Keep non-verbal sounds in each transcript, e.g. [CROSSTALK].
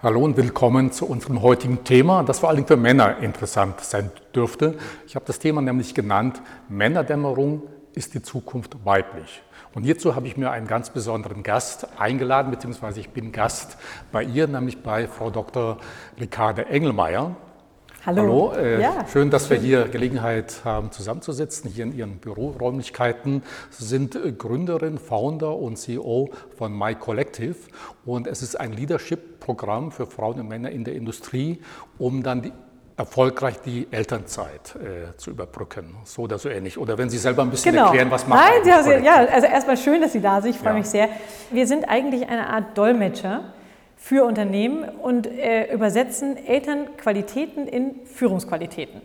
Hallo und willkommen zu unserem heutigen Thema, das vor allem für Männer interessant sein dürfte. Ich habe das Thema nämlich genannt, Männerdämmerung ist die Zukunft weiblich. Und hierzu habe ich mir einen ganz besonderen Gast eingeladen, beziehungsweise ich bin Gast bei ihr, nämlich bei Frau Dr. Ricarda Engelmeier. Hallo. Hallo, äh, ja. schön, dass wir hier Gelegenheit haben, zusammenzusitzen, hier in Ihren Büroräumlichkeiten. Sie sind äh, Gründerin, Founder und CEO von My Collective und es ist ein Leadership-Programm für Frauen und Männer in der Industrie, um dann die erfolgreich die Elternzeit äh, zu überbrücken, so oder so ähnlich. Oder wenn Sie selber ein bisschen genau. erklären, was machen Nein, ja, ja, also erstmal schön, dass Sie da sind. Ich freue ja. mich sehr. Wir sind eigentlich eine Art Dolmetscher für Unternehmen und äh, übersetzen Elternqualitäten in Führungsqualitäten.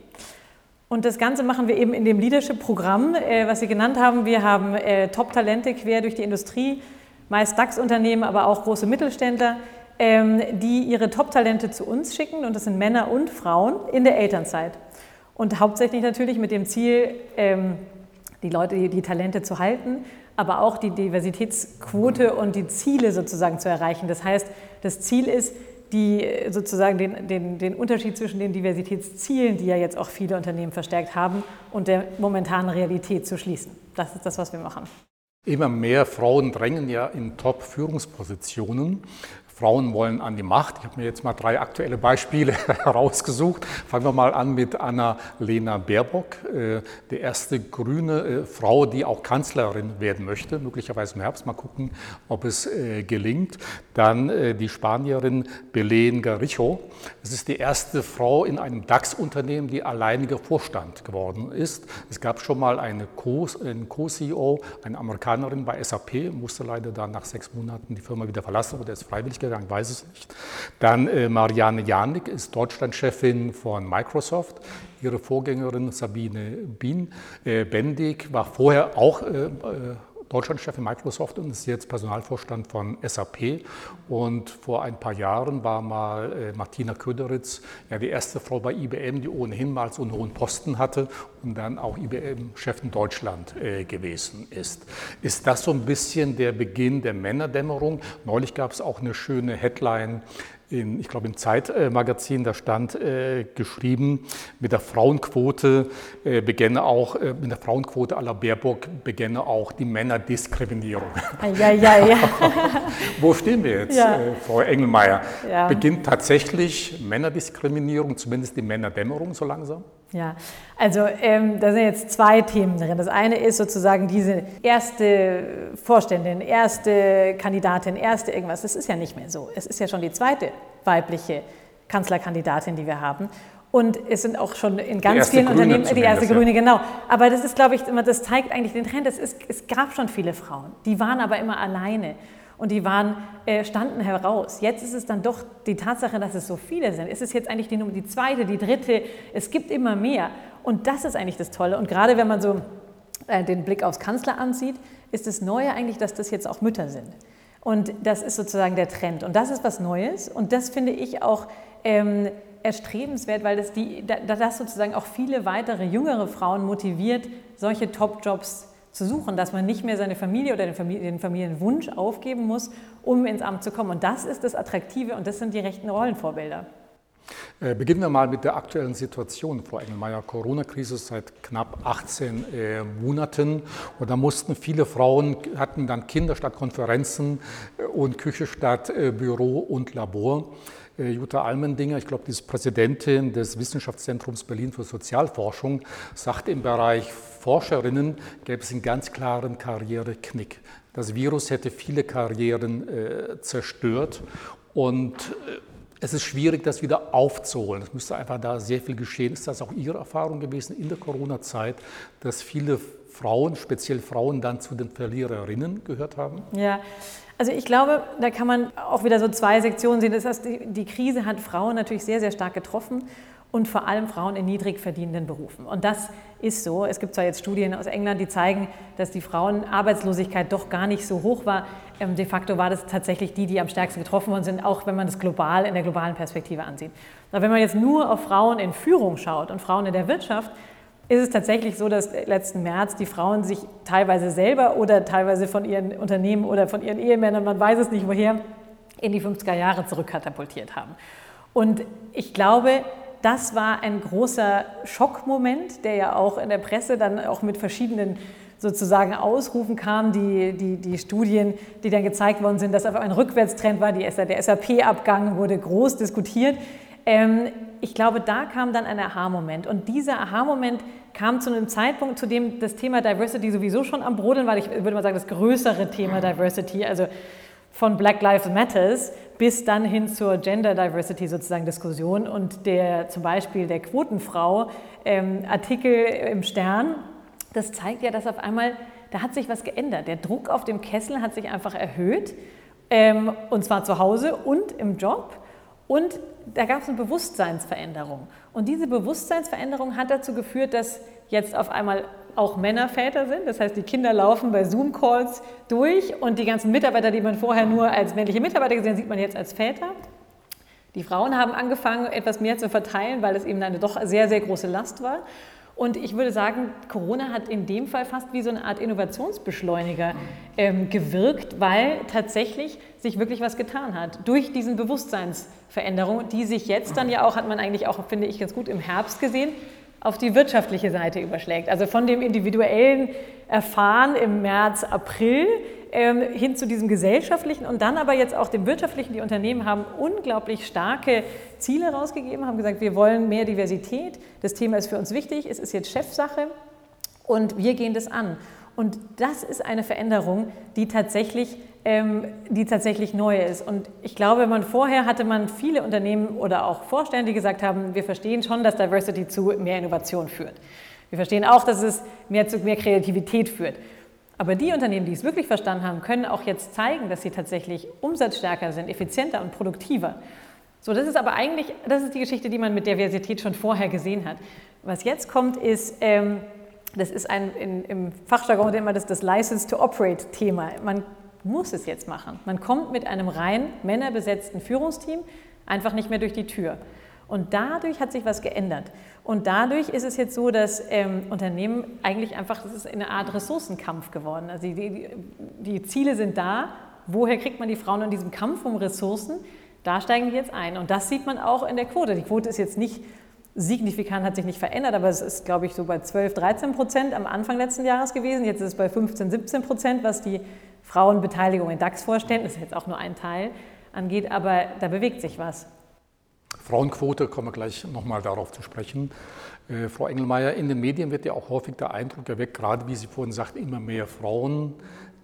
Und das Ganze machen wir eben in dem Leadership-Programm, äh, was Sie genannt haben. Wir haben äh, Top-Talente quer durch die Industrie, meist DAX-Unternehmen, aber auch große Mittelständler, ähm, die ihre Top-Talente zu uns schicken. Und das sind Männer und Frauen in der Elternzeit. Und hauptsächlich natürlich mit dem Ziel, ähm, die Leute, die, die Talente zu halten, aber auch die Diversitätsquote und die Ziele sozusagen zu erreichen. Das heißt, das Ziel ist, die sozusagen den, den, den Unterschied zwischen den Diversitätszielen, die ja jetzt auch viele Unternehmen verstärkt haben, und der momentanen Realität zu schließen. Das ist das, was wir machen. Immer mehr Frauen drängen ja in Top-Führungspositionen. Frauen wollen an die Macht. Ich habe mir jetzt mal drei aktuelle Beispiele [LAUGHS] herausgesucht. Fangen wir mal an mit Anna-Lena Baerbock, äh, die erste grüne äh, Frau, die auch Kanzlerin werden möchte, möglicherweise im Herbst. Mal gucken, ob es äh, gelingt. Dann die Spanierin Belén Garijo. Es ist die erste Frau in einem DAX-Unternehmen, die alleiniger Vorstand geworden ist. Es gab schon mal eine Co-CEO, eine Amerikanerin bei SAP, musste leider dann nach sechs Monaten die Firma wieder verlassen oder ist freiwillig gegangen, weiß es nicht. Dann äh, Marianne Janik ist Deutschlandchefin von Microsoft. Ihre Vorgängerin Sabine Bien, äh, Bendig war vorher auch äh, äh Deutschlandchef in Microsoft und ist jetzt Personalvorstand von SAP. Und vor ein paar Jahren war mal äh, Martina Köderitz ja die erste Frau bei IBM, die ohnehin mal so einen hohen Posten hatte und dann auch IBM-Chef in Deutschland äh, gewesen ist. Ist das so ein bisschen der Beginn der Männerdämmerung? Neulich gab es auch eine schöne Headline in, ich glaube im Zeitmagazin, da stand äh, geschrieben, mit der Frauenquote äh, begänne auch, äh, mit der Frauenquote aller Baerbock begänne auch die Männerdiskriminierung. Ja, ja, ja. Wo stehen wir jetzt, ja. Äh, Frau Engelmeier? Ja. Beginnt tatsächlich Männerdiskriminierung, zumindest die Männerdämmerung so langsam? Ja, also ähm, da sind jetzt zwei Themen drin. Das eine ist sozusagen diese erste Vorständin, erste Kandidatin, erste irgendwas. Das ist ja nicht mehr so. Es ist ja schon die zweite weibliche Kanzlerkandidatin, die wir haben. Und es sind auch schon in ganz vielen Grüne Unternehmen die erste Grüne, ja. genau. Aber das ist, glaube ich, immer, das zeigt eigentlich den Trend. Es, ist, es gab schon viele Frauen, die waren aber immer alleine und die waren, äh, standen heraus. Jetzt ist es dann doch die Tatsache, dass es so viele sind. Es ist jetzt eigentlich die, Nummer, die zweite, die dritte. Es gibt immer mehr. Und das ist eigentlich das Tolle. Und gerade wenn man so äh, den Blick aufs Kanzleramt sieht, ist das Neue eigentlich, dass das jetzt auch Mütter sind. Und das ist sozusagen der Trend. Und das ist was Neues. Und das finde ich auch ähm, erstrebenswert, weil das, die, das sozusagen auch viele weitere jüngere Frauen motiviert, solche Top-Jobs zu suchen, dass man nicht mehr seine Familie oder den, Familie, den Familienwunsch aufgeben muss, um ins Amt zu kommen. Und das ist das Attraktive und das sind die rechten Rollenvorbilder. Äh, beginnen wir mal mit der aktuellen Situation, Frau Engelmeier. Corona-Krise seit knapp 18 äh, Monaten und da mussten viele Frauen, hatten dann Kinder statt Konferenzen äh, und Küche statt äh, Büro und Labor. Äh, Jutta Almendinger, ich glaube, die ist Präsidentin des Wissenschaftszentrums Berlin für Sozialforschung, sagt im Bereich Forscherinnen gäbe es einen ganz klaren Karriereknick. Das Virus hätte viele Karrieren äh, zerstört und äh, es ist schwierig, das wieder aufzuholen. Es müsste einfach da sehr viel geschehen. Ist das auch Ihre Erfahrung gewesen in der Corona-Zeit, dass viele Frauen, speziell Frauen, dann zu den Verliererinnen gehört haben? Ja, also ich glaube, da kann man auch wieder so zwei Sektionen sehen. Das heißt, die, Krise hat Frauen natürlich sehr, sehr stark getroffen und vor allem Frauen in niedrig verdienenden Berufen. Und das ist so. Es gibt zwar jetzt Studien aus England, die zeigen, dass die Frauenarbeitslosigkeit doch gar nicht so hoch war. Ähm, de facto war das tatsächlich die, die am stärksten getroffen worden sind, auch wenn man das global in der globalen Perspektive ansieht. Aber wenn man jetzt nur auf Frauen in Führung schaut und Frauen in der Wirtschaft, ist es tatsächlich so, dass letzten März die Frauen sich teilweise selber oder teilweise von ihren Unternehmen oder von ihren Ehemännern, man weiß es nicht woher, in die 50er Jahre zurückkatapultiert haben. Und ich glaube, das war ein großer Schockmoment, der ja auch in der Presse dann auch mit verschiedenen sozusagen Ausrufen kam, die, die, die Studien, die dann gezeigt worden sind, dass auf ein Rückwärtstrend war, die, der SAP-Abgang wurde groß diskutiert. Ähm, ich glaube, da kam dann ein Aha-Moment. Und dieser Aha-Moment kam zu einem Zeitpunkt, zu dem das Thema Diversity sowieso schon am Brodeln war. Ich würde mal sagen, das größere Thema Diversity, also von Black Lives Matters bis dann hin zur Gender Diversity sozusagen Diskussion und der zum Beispiel der Quotenfrau ähm, Artikel im Stern, das zeigt ja, dass auf einmal, da hat sich was geändert. Der Druck auf dem Kessel hat sich einfach erhöht ähm, und zwar zu Hause und im Job und da gab es eine Bewusstseinsveränderung. Und diese Bewusstseinsveränderung hat dazu geführt, dass jetzt auf einmal auch Männer Väter sind. Das heißt, die Kinder laufen bei Zoom-Calls durch und die ganzen Mitarbeiter, die man vorher nur als männliche Mitarbeiter gesehen hat, sieht man jetzt als Väter. Die Frauen haben angefangen, etwas mehr zu verteilen, weil es eben eine doch sehr, sehr große Last war. Und ich würde sagen, Corona hat in dem Fall fast wie so eine Art Innovationsbeschleuniger ähm, gewirkt, weil tatsächlich sich wirklich was getan hat durch diesen Bewusstseinsveränderung, die sich jetzt dann ja auch, hat man eigentlich auch, finde ich, ganz gut im Herbst gesehen, auf die wirtschaftliche Seite überschlägt. Also von dem individuellen Erfahren im März, April ähm, hin zu diesem gesellschaftlichen und dann aber jetzt auch dem wirtschaftlichen. Die Unternehmen haben unglaublich starke Ziele rausgegeben, haben gesagt, wir wollen mehr Diversität. Das Thema ist für uns wichtig, es ist jetzt Chefsache und wir gehen das an. Und das ist eine Veränderung, die tatsächlich, ähm, die tatsächlich neu ist. Und ich glaube, man vorher hatte man viele Unternehmen oder auch Vorstände, die gesagt haben, wir verstehen schon, dass Diversity zu mehr Innovation führt. Wir verstehen auch, dass es mehr zu mehr Kreativität führt. Aber die Unternehmen, die es wirklich verstanden haben, können auch jetzt zeigen, dass sie tatsächlich umsatzstärker sind, effizienter und produktiver. So, das ist aber eigentlich, das ist die Geschichte, die man mit Diversität schon vorher gesehen hat. Was jetzt kommt, ist, ähm, das ist ein, in, im Fachjargon immer das, das License to Operate Thema. Man muss es jetzt machen. Man kommt mit einem rein männerbesetzten Führungsteam einfach nicht mehr durch die Tür. Und dadurch hat sich was geändert. Und dadurch ist es jetzt so, dass ähm, Unternehmen eigentlich einfach, das ist eine Art Ressourcenkampf geworden. Also die, die, die Ziele sind da. Woher kriegt man die Frauen in diesem Kampf um Ressourcen? Da steigen die jetzt ein. Und das sieht man auch in der Quote. Die Quote ist jetzt nicht signifikant hat sich nicht verändert, aber es ist, glaube ich, so bei 12, 13 Prozent am Anfang letzten Jahres gewesen. Jetzt ist es bei 15, 17 Prozent, was die Frauenbeteiligung in DAX-Vorständen, das ist jetzt auch nur ein Teil, angeht, aber da bewegt sich was. Frauenquote, kommen wir gleich nochmal darauf zu sprechen. Äh, Frau Engelmeier, in den Medien wird ja auch häufig der Eindruck erweckt, gerade wie Sie vorhin sagten, immer mehr Frauen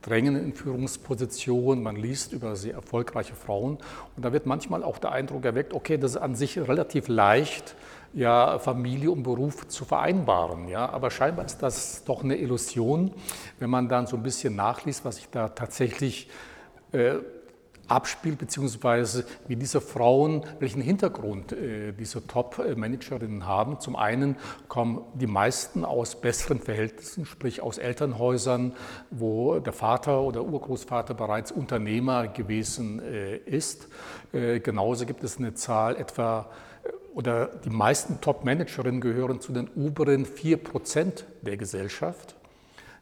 drängen in Führungspositionen, man liest über sehr erfolgreiche Frauen und da wird manchmal auch der Eindruck erweckt, okay, das ist an sich relativ leicht, ja, Familie und Beruf zu vereinbaren. Ja? Aber scheinbar ist das doch eine Illusion, wenn man dann so ein bisschen nachliest, was sich da tatsächlich äh, abspielt, beziehungsweise wie diese Frauen, welchen Hintergrund äh, diese Top-Managerinnen haben. Zum einen kommen die meisten aus besseren Verhältnissen, sprich aus Elternhäusern, wo der Vater oder Urgroßvater bereits Unternehmer gewesen äh, ist. Äh, genauso gibt es eine Zahl etwa oder die meisten Top-Managerinnen gehören zu den oberen 4 Prozent der Gesellschaft.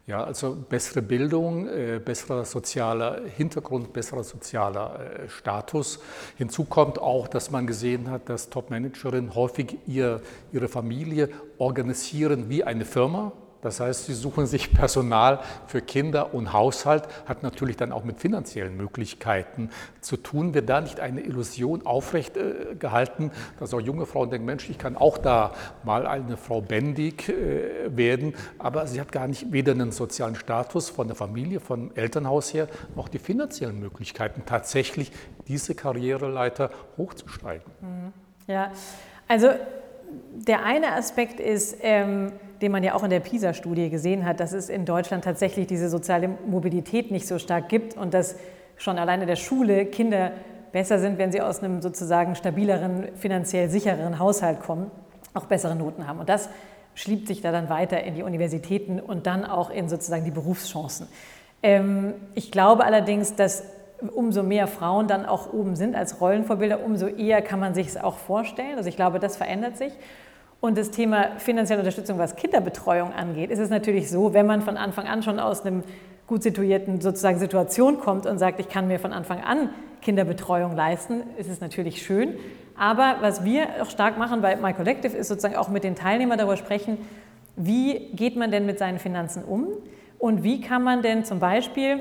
Ja, also bessere Bildung, äh, besserer sozialer Hintergrund, besserer sozialer äh, Status. Hinzu kommt auch, dass man gesehen hat, dass Top-Managerinnen häufig ihr, ihre Familie organisieren wie eine Firma. Das heißt, sie suchen sich [LAUGHS] Personal für Kinder und Haushalt, hat natürlich dann auch mit finanziellen Möglichkeiten zu tun. Wird da nicht eine Illusion aufrecht äh, gehalten, dass auch junge Frauen denken, Mensch, ich kann auch da mal eine Frau Bendig äh, werden, aber sie hat gar nicht weder einen sozialen Status von der Familie, vom Elternhaus her, noch die finanziellen Möglichkeiten, tatsächlich diese Karriereleiter hochzusteigen. Mhm. Ja, also der eine Aspekt ist, ähm, den man ja auch in der PISA-Studie gesehen hat, dass es in Deutschland tatsächlich diese soziale Mobilität nicht so stark gibt und dass schon alleine der Schule Kinder besser sind, wenn sie aus einem sozusagen stabileren, finanziell sichereren Haushalt kommen, auch bessere Noten haben. Und das schliebt sich da dann weiter in die Universitäten und dann auch in sozusagen die Berufschancen. Ähm, ich glaube allerdings, dass umso mehr Frauen dann auch oben sind als Rollenvorbilder, umso eher kann man sich es auch vorstellen. Also ich glaube, das verändert sich. Und das Thema finanzielle Unterstützung, was Kinderbetreuung angeht, ist es natürlich so, wenn man von Anfang an schon aus einem gut situierten sozusagen Situation kommt und sagt, ich kann mir von Anfang an Kinderbetreuung leisten, ist es natürlich schön. Aber was wir auch stark machen bei My Collective ist sozusagen auch mit den Teilnehmern darüber sprechen, wie geht man denn mit seinen Finanzen um und wie kann man denn zum Beispiel,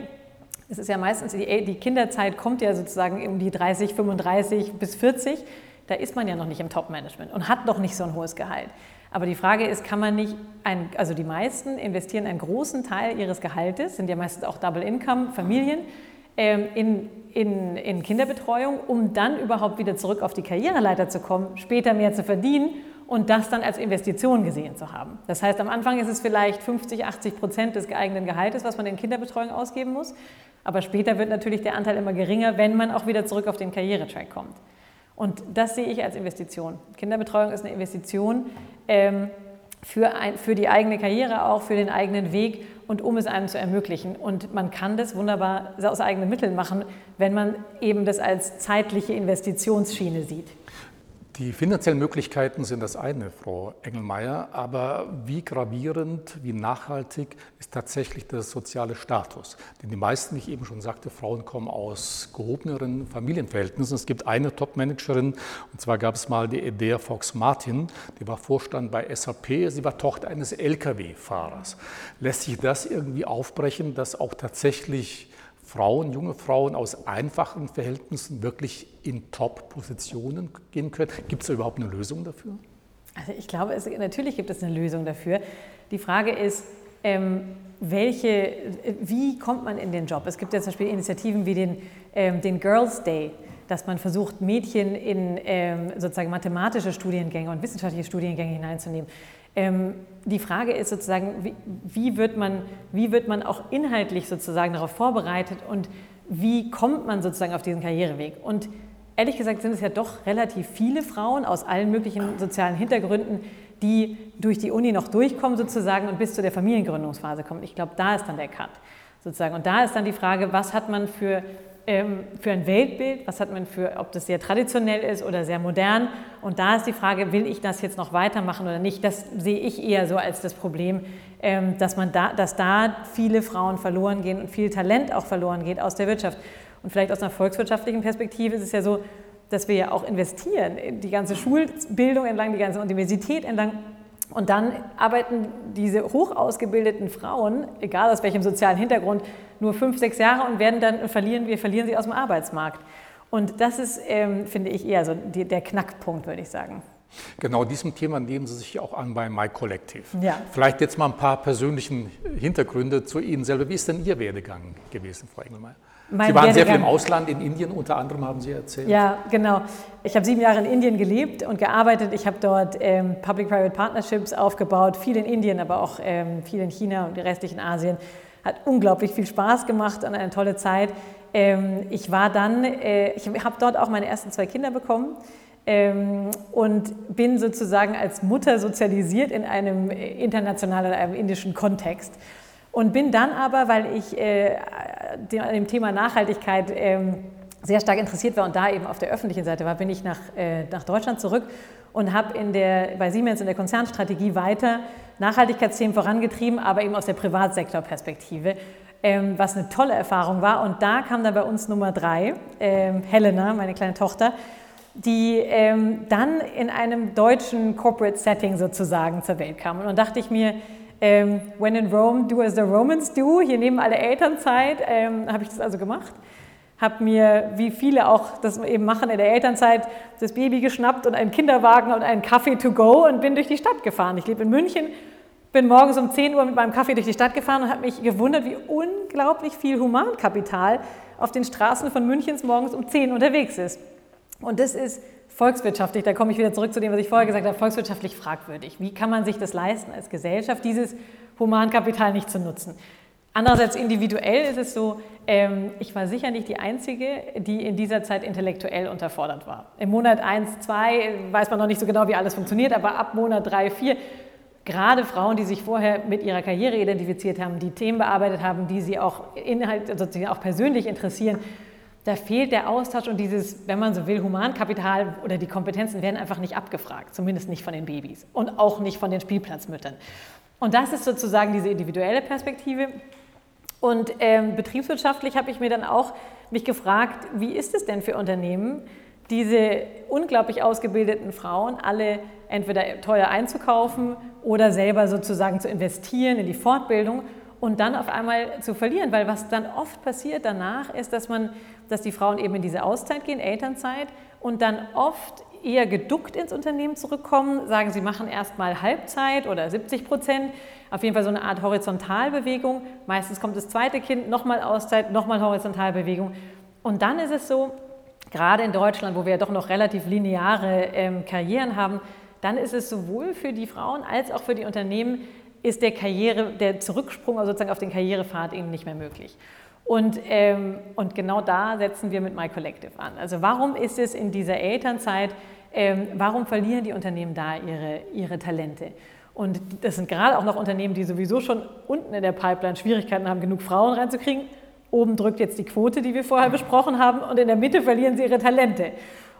es ist ja meistens, die, die Kinderzeit kommt ja sozusagen um die 30, 35 bis 40, da ist man ja noch nicht im Top-Management und hat noch nicht so ein hohes Gehalt. Aber die Frage ist, kann man nicht, ein, also die meisten investieren einen großen Teil ihres Gehaltes, sind ja meistens auch Double-Income-Familien, ähm, in, in, in Kinderbetreuung, um dann überhaupt wieder zurück auf die Karriereleiter zu kommen, später mehr zu verdienen und das dann als Investition gesehen zu haben. Das heißt, am Anfang ist es vielleicht 50, 80 Prozent des geeigneten Gehaltes, was man in Kinderbetreuung ausgeben muss. Aber später wird natürlich der Anteil immer geringer, wenn man auch wieder zurück auf den Karrieretrack kommt. Und das sehe ich als Investition. Kinderbetreuung ist eine Investition ähm, für, ein, für die eigene Karriere, auch für den eigenen Weg und um es einem zu ermöglichen. Und man kann das wunderbar aus eigenen Mitteln machen, wenn man eben das als zeitliche Investitionsschiene sieht. Die finanziellen Möglichkeiten sind das eine, Frau Engelmeier, aber wie gravierend, wie nachhaltig ist tatsächlich der soziale Status? Denn die meisten, wie ich eben schon sagte, Frauen kommen aus gehobeneren Familienverhältnissen. Es gibt eine Top-Managerin, und zwar gab es mal die Edea Fox Martin, die war Vorstand bei SAP, sie war Tochter eines Lkw-Fahrers. Lässt sich das irgendwie aufbrechen, dass auch tatsächlich Frauen, junge Frauen aus einfachen Verhältnissen wirklich in Top-Positionen gehen können. Gibt es da überhaupt eine Lösung dafür? Also ich glaube, es, natürlich gibt es eine Lösung dafür. Die Frage ist, ähm, welche, wie kommt man in den Job? Es gibt ja zum Beispiel Initiativen wie den, ähm, den Girls Day, dass man versucht, Mädchen in ähm, sozusagen mathematische Studiengänge und wissenschaftliche Studiengänge hineinzunehmen. Ähm, die Frage ist sozusagen, wie, wie, wird man, wie wird man auch inhaltlich sozusagen darauf vorbereitet und wie kommt man sozusagen auf diesen Karriereweg? Und ehrlich gesagt sind es ja doch relativ viele Frauen aus allen möglichen sozialen Hintergründen, die durch die Uni noch durchkommen sozusagen und bis zu der Familiengründungsphase kommen. Ich glaube, da ist dann der Cut sozusagen. Und da ist dann die Frage, was hat man für für ein Weltbild, was hat man für, ob das sehr traditionell ist oder sehr modern. Und da ist die Frage, will ich das jetzt noch weitermachen oder nicht? Das sehe ich eher so als das Problem, ähm, dass, man da, dass da viele Frauen verloren gehen und viel Talent auch verloren geht aus der Wirtschaft. Und vielleicht aus einer volkswirtschaftlichen Perspektive ist es ja so, dass wir ja auch investieren, die ganze Schulbildung entlang, die ganze Universität entlang und dann arbeiten diese hoch ausgebildeten Frauen, egal aus welchem sozialen Hintergrund, nur fünf, sechs Jahre und werden dann verlieren, wir verlieren sie aus dem Arbeitsmarkt. Und das ist, ähm, finde ich, eher so die, der Knackpunkt, würde ich sagen. Genau diesem Thema nehmen Sie sich auch an bei My Collective. Ja. Vielleicht jetzt mal ein paar persönlichen Hintergründe zu Ihnen selber. Wie ist denn Ihr Werdegang gewesen, Frau Engelmeier? Mein Sie waren sehr viel im Ausland, in Indien unter anderem, haben Sie erzählt. Ja, genau. Ich habe sieben Jahre in Indien gelebt und gearbeitet. Ich habe dort ähm, Public-Private Partnerships aufgebaut, viel in Indien, aber auch ähm, viel in China und restlichen Asien. Hat unglaublich viel Spaß gemacht und eine tolle Zeit. Ähm, ich war dann, äh, ich habe dort auch meine ersten zwei Kinder bekommen ähm, und bin sozusagen als Mutter sozialisiert in einem internationalen, einem indischen Kontext. Und bin dann aber, weil ich äh, an dem Thema Nachhaltigkeit ähm, sehr stark interessiert war und da eben auf der öffentlichen Seite war, bin ich nach, äh, nach Deutschland zurück und habe bei Siemens in der Konzernstrategie weiter Nachhaltigkeitsthemen vorangetrieben, aber eben aus der Privatsektorperspektive, ähm, was eine tolle Erfahrung war. Und da kam dann bei uns Nummer drei, ähm, Helena, meine kleine Tochter, die ähm, dann in einem deutschen Corporate Setting sozusagen zur Welt kam. Und dann dachte ich mir, ähm, when in Rome, do as the Romans do. Hier nehmen alle Elternzeit. Ähm, habe ich das also gemacht. Habe mir, wie viele auch das eben machen in der Elternzeit, das Baby geschnappt und einen Kinderwagen und einen Kaffee to go und bin durch die Stadt gefahren. Ich lebe in München, bin morgens um 10 Uhr mit meinem Kaffee durch die Stadt gefahren und habe mich gewundert, wie unglaublich viel Humankapital auf den Straßen von Münchens morgens um 10 unterwegs ist. Und das ist volkswirtschaftlich, da komme ich wieder zurück zu dem, was ich vorher gesagt habe, volkswirtschaftlich fragwürdig. Wie kann man sich das leisten, als Gesellschaft dieses Humankapital nicht zu nutzen? Andererseits individuell ist es so, ähm, ich war sicher nicht die Einzige, die in dieser Zeit intellektuell unterfordert war. Im Monat 1, 2 weiß man noch nicht so genau, wie alles funktioniert, aber ab Monat 3, 4, gerade Frauen, die sich vorher mit ihrer Karriere identifiziert haben, die Themen bearbeitet haben, die sie auch, Inhalt, sozusagen auch persönlich interessieren, da fehlt der Austausch und dieses, wenn man so will, Humankapital oder die Kompetenzen werden einfach nicht abgefragt, zumindest nicht von den Babys und auch nicht von den Spielplatzmüttern. Und das ist sozusagen diese individuelle Perspektive. Und ähm, betriebswirtschaftlich habe ich mir dann auch mich gefragt, wie ist es denn für Unternehmen, diese unglaublich ausgebildeten Frauen alle entweder teuer einzukaufen oder selber sozusagen zu investieren in die Fortbildung und dann auf einmal zu verlieren, weil was dann oft passiert danach ist, dass man, dass die Frauen eben in diese Auszeit gehen, Elternzeit und dann oft eher geduckt ins Unternehmen zurückkommen, sagen, sie machen erstmal Halbzeit oder 70 Prozent, auf jeden Fall so eine Art Horizontalbewegung. Meistens kommt das zweite Kind, nochmal Auszeit, nochmal Horizontalbewegung. Und dann ist es so, gerade in Deutschland, wo wir ja doch noch relativ lineare ähm, Karrieren haben, dann ist es sowohl für die Frauen als auch für die Unternehmen, ist der Karriere, der Zurücksprung also sozusagen auf den Karrierepfad eben nicht mehr möglich. Und, ähm, und genau da setzen wir mit My Collective an. Also warum ist es in dieser Elternzeit, ähm, warum verlieren die Unternehmen da ihre, ihre Talente? Und das sind gerade auch noch Unternehmen, die sowieso schon unten in der Pipeline Schwierigkeiten haben, genug Frauen reinzukriegen. Oben drückt jetzt die Quote, die wir vorher besprochen haben, und in der Mitte verlieren sie ihre Talente.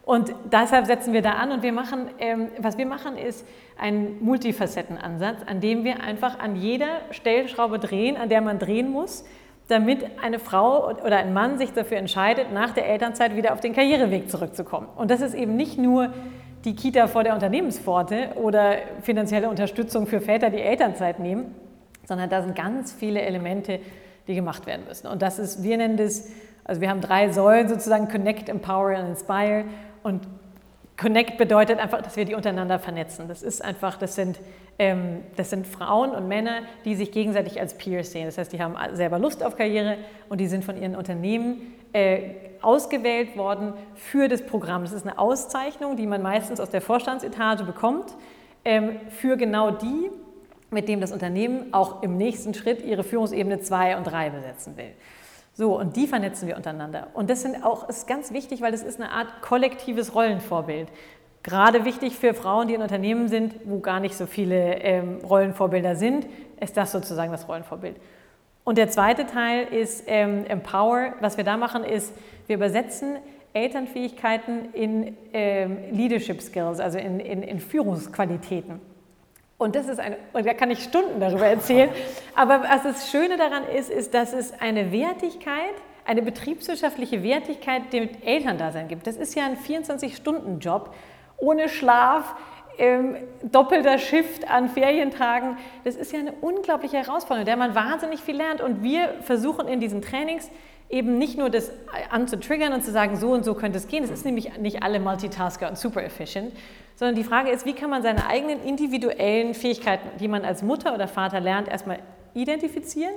Und deshalb setzen wir da an und wir machen, ähm, was wir machen, ist ein Multifacettenansatz, an dem wir einfach an jeder Stellschraube drehen, an der man drehen muss, damit eine Frau oder ein Mann sich dafür entscheidet, nach der Elternzeit wieder auf den Karriereweg zurückzukommen. Und das ist eben nicht nur die Kita vor der Unternehmenspforte oder finanzielle Unterstützung für Väter, die Elternzeit nehmen, sondern da sind ganz viele Elemente, die gemacht werden müssen. Und das ist, wir nennen das, also wir haben drei Säulen sozusagen, Connect, Empower und Inspire. Und Connect bedeutet einfach, dass wir die untereinander vernetzen. Das ist einfach, das sind, ähm, das sind Frauen und Männer, die sich gegenseitig als Peers sehen. Das heißt, die haben selber Lust auf Karriere und die sind von ihren Unternehmen äh, ausgewählt worden für das Programm. Das ist eine Auszeichnung, die man meistens aus der Vorstandsetage bekommt, ähm, für genau die, mit dem das Unternehmen auch im nächsten Schritt ihre Führungsebene 2 und 3 besetzen will. So, und die vernetzen wir untereinander. Und das sind auch, ist ganz wichtig, weil das ist eine Art kollektives Rollenvorbild. Gerade wichtig für Frauen, die in Unternehmen sind, wo gar nicht so viele ähm, Rollenvorbilder sind, ist das sozusagen das Rollenvorbild. Und der zweite Teil ist ähm, Empower. Was wir da machen, ist, wir übersetzen Elternfähigkeiten in ähm, Leadership Skills, also in, in, in Führungsqualitäten. Und das ist eine, und da kann ich Stunden darüber erzählen. Aber was das Schöne daran ist, ist, dass es eine Wertigkeit, eine betriebswirtschaftliche Wertigkeit, die mit Elterndasein gibt. Das ist ja ein 24-Stunden-Job ohne Schlaf, ähm, doppelter Shift an Ferientagen. Das ist ja eine unglaubliche Herausforderung, der man wahnsinnig viel lernt. Und wir versuchen in diesen Trainings eben nicht nur das anzutriggern und zu sagen, so und so könnte es gehen. Es ist nämlich nicht alle Multitasker und super efficient, sondern die Frage ist, wie kann man seine eigenen individuellen Fähigkeiten, die man als Mutter oder Vater lernt, erstmal identifizieren,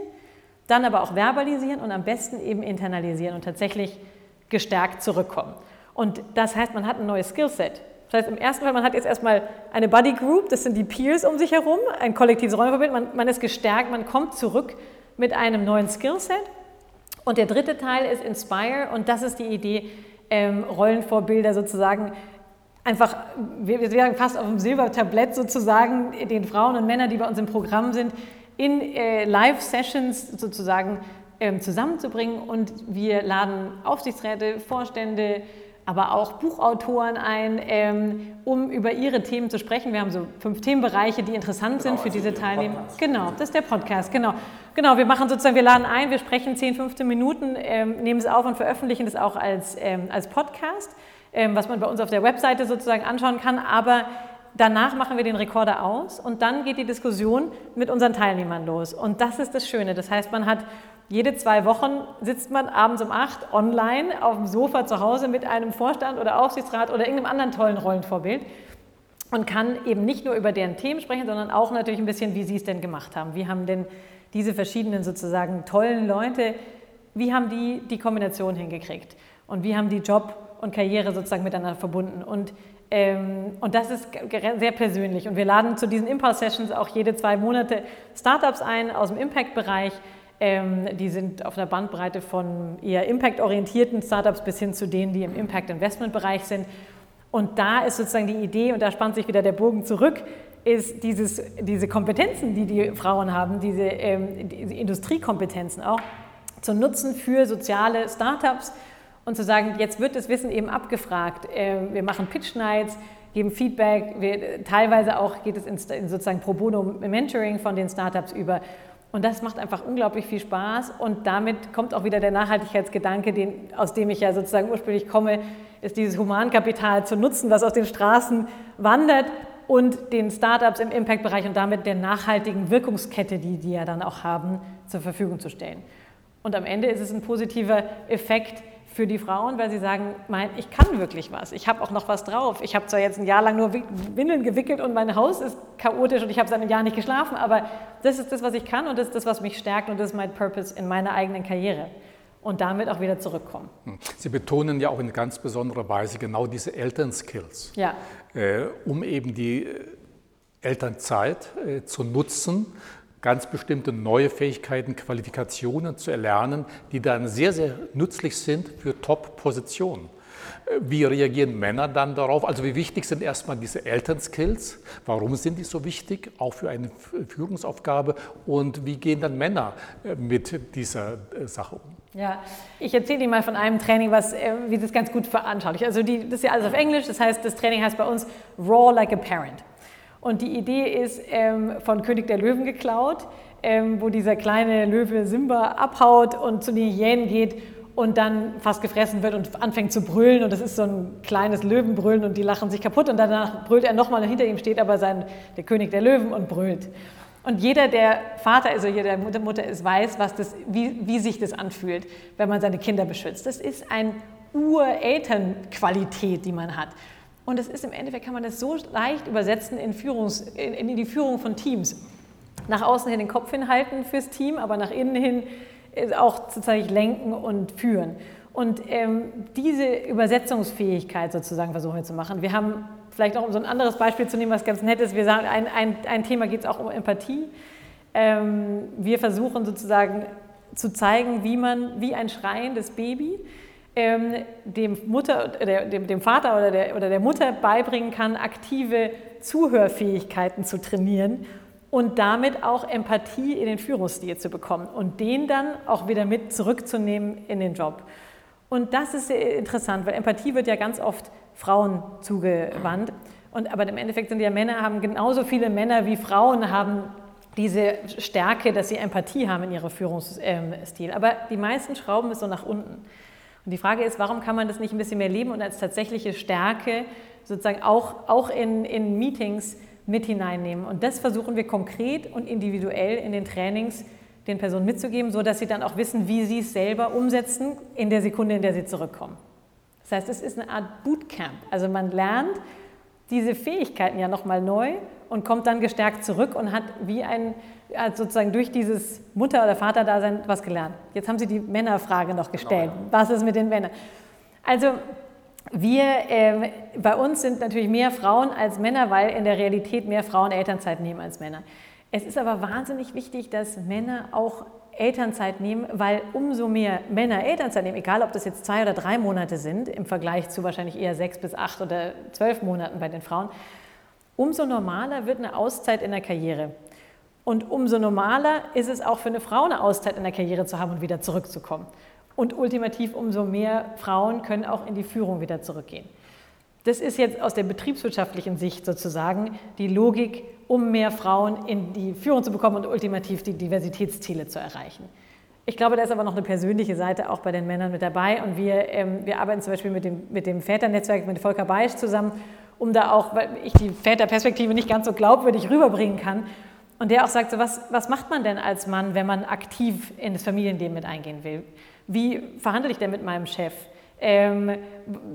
dann aber auch verbalisieren und am besten eben internalisieren und tatsächlich gestärkt zurückkommen. Und das heißt, man hat ein neues Skillset. Das heißt, im ersten Fall, man hat jetzt erstmal eine Buddy Group, das sind die Peers um sich herum, ein kollektives Rollenvorbild, man, man ist gestärkt, man kommt zurück mit einem neuen Skillset. Und der dritte Teil ist Inspire und das ist die Idee, ähm, Rollenvorbilder sozusagen einfach, wir, sagen fast auf dem Silbertablett sozusagen, den Frauen und Männern, die bei uns im Programm sind, in äh, Live-Sessions sozusagen ähm, zusammenzubringen. Und wir laden Aufsichtsräte, Vorstände, aber auch Buchautoren ein, ähm, um über ihre Themen zu sprechen. Wir haben so fünf Themenbereiche, die interessant genau, sind für also diese Teilnehmer. Genau, das ist der Podcast, genau. Genau, wir machen sozusagen, wir laden ein, wir sprechen 10, 15 Minuten, ähm, nehmen es auf und veröffentlichen es auch als, ähm, als Podcast. Ähm, was man bei uns auf der Webseite sozusagen anschauen kann. Aber danach machen wir den Rekorder aus und dann geht die Diskussion mit unseren Teilnehmern los. Und das ist das Schöne. Das heißt, man hat jede zwei Wochen sitzt man abends um acht online auf dem Sofa zu Hause mit einem Vorstand oder Aufsichtsrat oder irgendeinem anderen tollen Rollenvorbild und kann eben nicht nur über deren Themen sprechen, sondern auch natürlich ein bisschen, wie sie es denn gemacht haben. Wie haben denn diese verschiedenen sozusagen tollen Leute, wie haben die die Kombination hingekriegt? Und wie haben die Job und Karriere sozusagen miteinander verbunden. Und, ähm, und das ist sehr persönlich. Und wir laden zu diesen Impulse-Sessions auch jede zwei Monate Startups ein aus dem Impact-Bereich. Ähm, die sind auf einer Bandbreite von eher impact-orientierten Startups bis hin zu denen, die im Impact-Investment-Bereich sind. Und da ist sozusagen die Idee, und da spannt sich wieder der Bogen zurück, ist dieses, diese Kompetenzen, die die Frauen haben, diese, ähm, diese Industriekompetenzen auch, zu nutzen für soziale Startups, und zu sagen, jetzt wird das Wissen eben abgefragt. Ähm, wir machen Pitch Nights, geben Feedback, wir, teilweise auch geht es in, sozusagen Pro Bono Mentoring von den Startups über. Und das macht einfach unglaublich viel Spaß und damit kommt auch wieder der Nachhaltigkeitsgedanke, den, aus dem ich ja sozusagen ursprünglich komme, ist dieses Humankapital zu nutzen, was aus den Straßen wandert und den Startups im Impact-Bereich und damit der nachhaltigen Wirkungskette, die die ja dann auch haben, zur Verfügung zu stellen. Und am Ende ist es ein positiver Effekt für die Frauen, weil sie sagen, mein, ich kann wirklich was, ich habe auch noch was drauf. Ich habe zwar jetzt ein Jahr lang nur Windeln gewickelt und mein Haus ist chaotisch und ich habe seit einem Jahr nicht geschlafen, aber das ist das, was ich kann und das ist das, was mich stärkt und das ist mein Purpose in meiner eigenen Karriere. Und damit auch wieder zurückkommen. Hm. Sie betonen ja auch in ganz besonderer Weise genau diese Elternskills, ja. äh, um eben die äh, Elternzeit äh, zu nutzen, ganz bestimmte neue Fähigkeiten, Qualifikationen zu erlernen, die dann sehr, sehr nützlich sind für Top-Positionen. Wie reagieren Männer dann darauf? Also wie wichtig sind erstmal diese Elternskills? Warum sind die so wichtig, auch für eine Führungsaufgabe? Und wie gehen dann Männer äh, mit dieser äh, Sache um? Ja, ich erzähle Ihnen mal von einem Training, was, äh, wie das ganz gut veranschaulicht. Also die, das ist ja alles auf Englisch, das heißt, das Training heißt bei uns Raw Like a Parent. Und die Idee ist ähm, von König der Löwen geklaut, ähm, wo dieser kleine Löwe Simba abhaut und zu den Hyänen geht und dann fast gefressen wird und anfängt zu brüllen. Und das ist so ein kleines Löwenbrüllen und die lachen sich kaputt. Und danach brüllt er nochmal, hinter ihm steht aber sein, der König der Löwen und brüllt. Und jeder, der Vater ist oder jeder, der Mutter ist, weiß, was das, wie, wie sich das anfühlt, wenn man seine Kinder beschützt. Das ist eine Urelternqualität, die man hat. Und es ist im Endeffekt, kann man das so leicht übersetzen in, Führungs, in, in die Führung von Teams. Nach außen hin den Kopf hinhalten fürs Team, aber nach innen hin auch sozusagen lenken und führen. Und ähm, diese Übersetzungsfähigkeit sozusagen versuchen wir zu machen. Wir haben vielleicht auch, um so ein anderes Beispiel zu nehmen, was ganz nett ist, wir sagen, ein, ein, ein Thema geht es auch um Empathie. Ähm, wir versuchen sozusagen zu zeigen, wie man, wie ein schreiendes Baby dem, Mutter, dem, dem, Vater oder der, oder der Mutter beibringen kann, aktive Zuhörfähigkeiten zu trainieren und damit auch Empathie in den Führungsstil zu bekommen und den dann auch wieder mit zurückzunehmen in den Job. Und das ist sehr interessant, weil Empathie wird ja ganz oft Frauen zugewandt. Und, aber im Endeffekt sind ja Männer, haben genauso viele Männer wie Frauen haben diese Stärke, dass sie Empathie haben in ihrem Führungsstil. Aber die meisten schrauben es so nach unten. Und die Frage ist, warum kann man das nicht ein bisschen mehr leben und als tatsächliche Stärke sozusagen auch, auch in, in Meetings mit hineinnehmen? Und das versuchen wir konkret und individuell in den Trainings den Personen mitzugeben, sodass sie dann auch wissen, wie sie es selber umsetzen in der Sekunde, in der sie zurückkommen. Das heißt, es ist eine Art Bootcamp. Also man lernt diese Fähigkeiten ja nochmal neu und kommt dann gestärkt zurück und hat wie ein, hat sozusagen durch dieses Mutter- oder Vaterdasein was gelernt. Jetzt haben Sie die Männerfrage noch gestellt. Genau, Was ist mit den Männern? Also wir, äh, bei uns sind natürlich mehr Frauen als Männer, weil in der Realität mehr Frauen Elternzeit nehmen als Männer. Es ist aber wahnsinnig wichtig, dass Männer auch Elternzeit nehmen, weil umso mehr Männer Elternzeit nehmen, egal ob das jetzt zwei oder drei Monate sind, im Vergleich zu wahrscheinlich eher sechs bis acht oder zwölf Monaten bei den Frauen, umso normaler wird eine Auszeit in der Karriere. Und umso normaler ist es auch für eine Frau, eine Auszeit in der Karriere zu haben und wieder zurückzukommen. Und ultimativ umso mehr Frauen können auch in die Führung wieder zurückgehen. Das ist jetzt aus der betriebswirtschaftlichen Sicht sozusagen die Logik, um mehr Frauen in die Führung zu bekommen und ultimativ die Diversitätsziele zu erreichen. Ich glaube, da ist aber noch eine persönliche Seite auch bei den Männern mit dabei. Und wir, ähm, wir arbeiten zum Beispiel mit dem, mit dem Väternetzwerk, mit Volker Beisch zusammen um da auch, weil ich die Väterperspektive nicht ganz so glaubwürdig rüberbringen kann. Und der auch sagt, so, was, was macht man denn als Mann, wenn man aktiv in das Familienleben mit eingehen will? Wie verhandle ich denn mit meinem Chef? Ähm,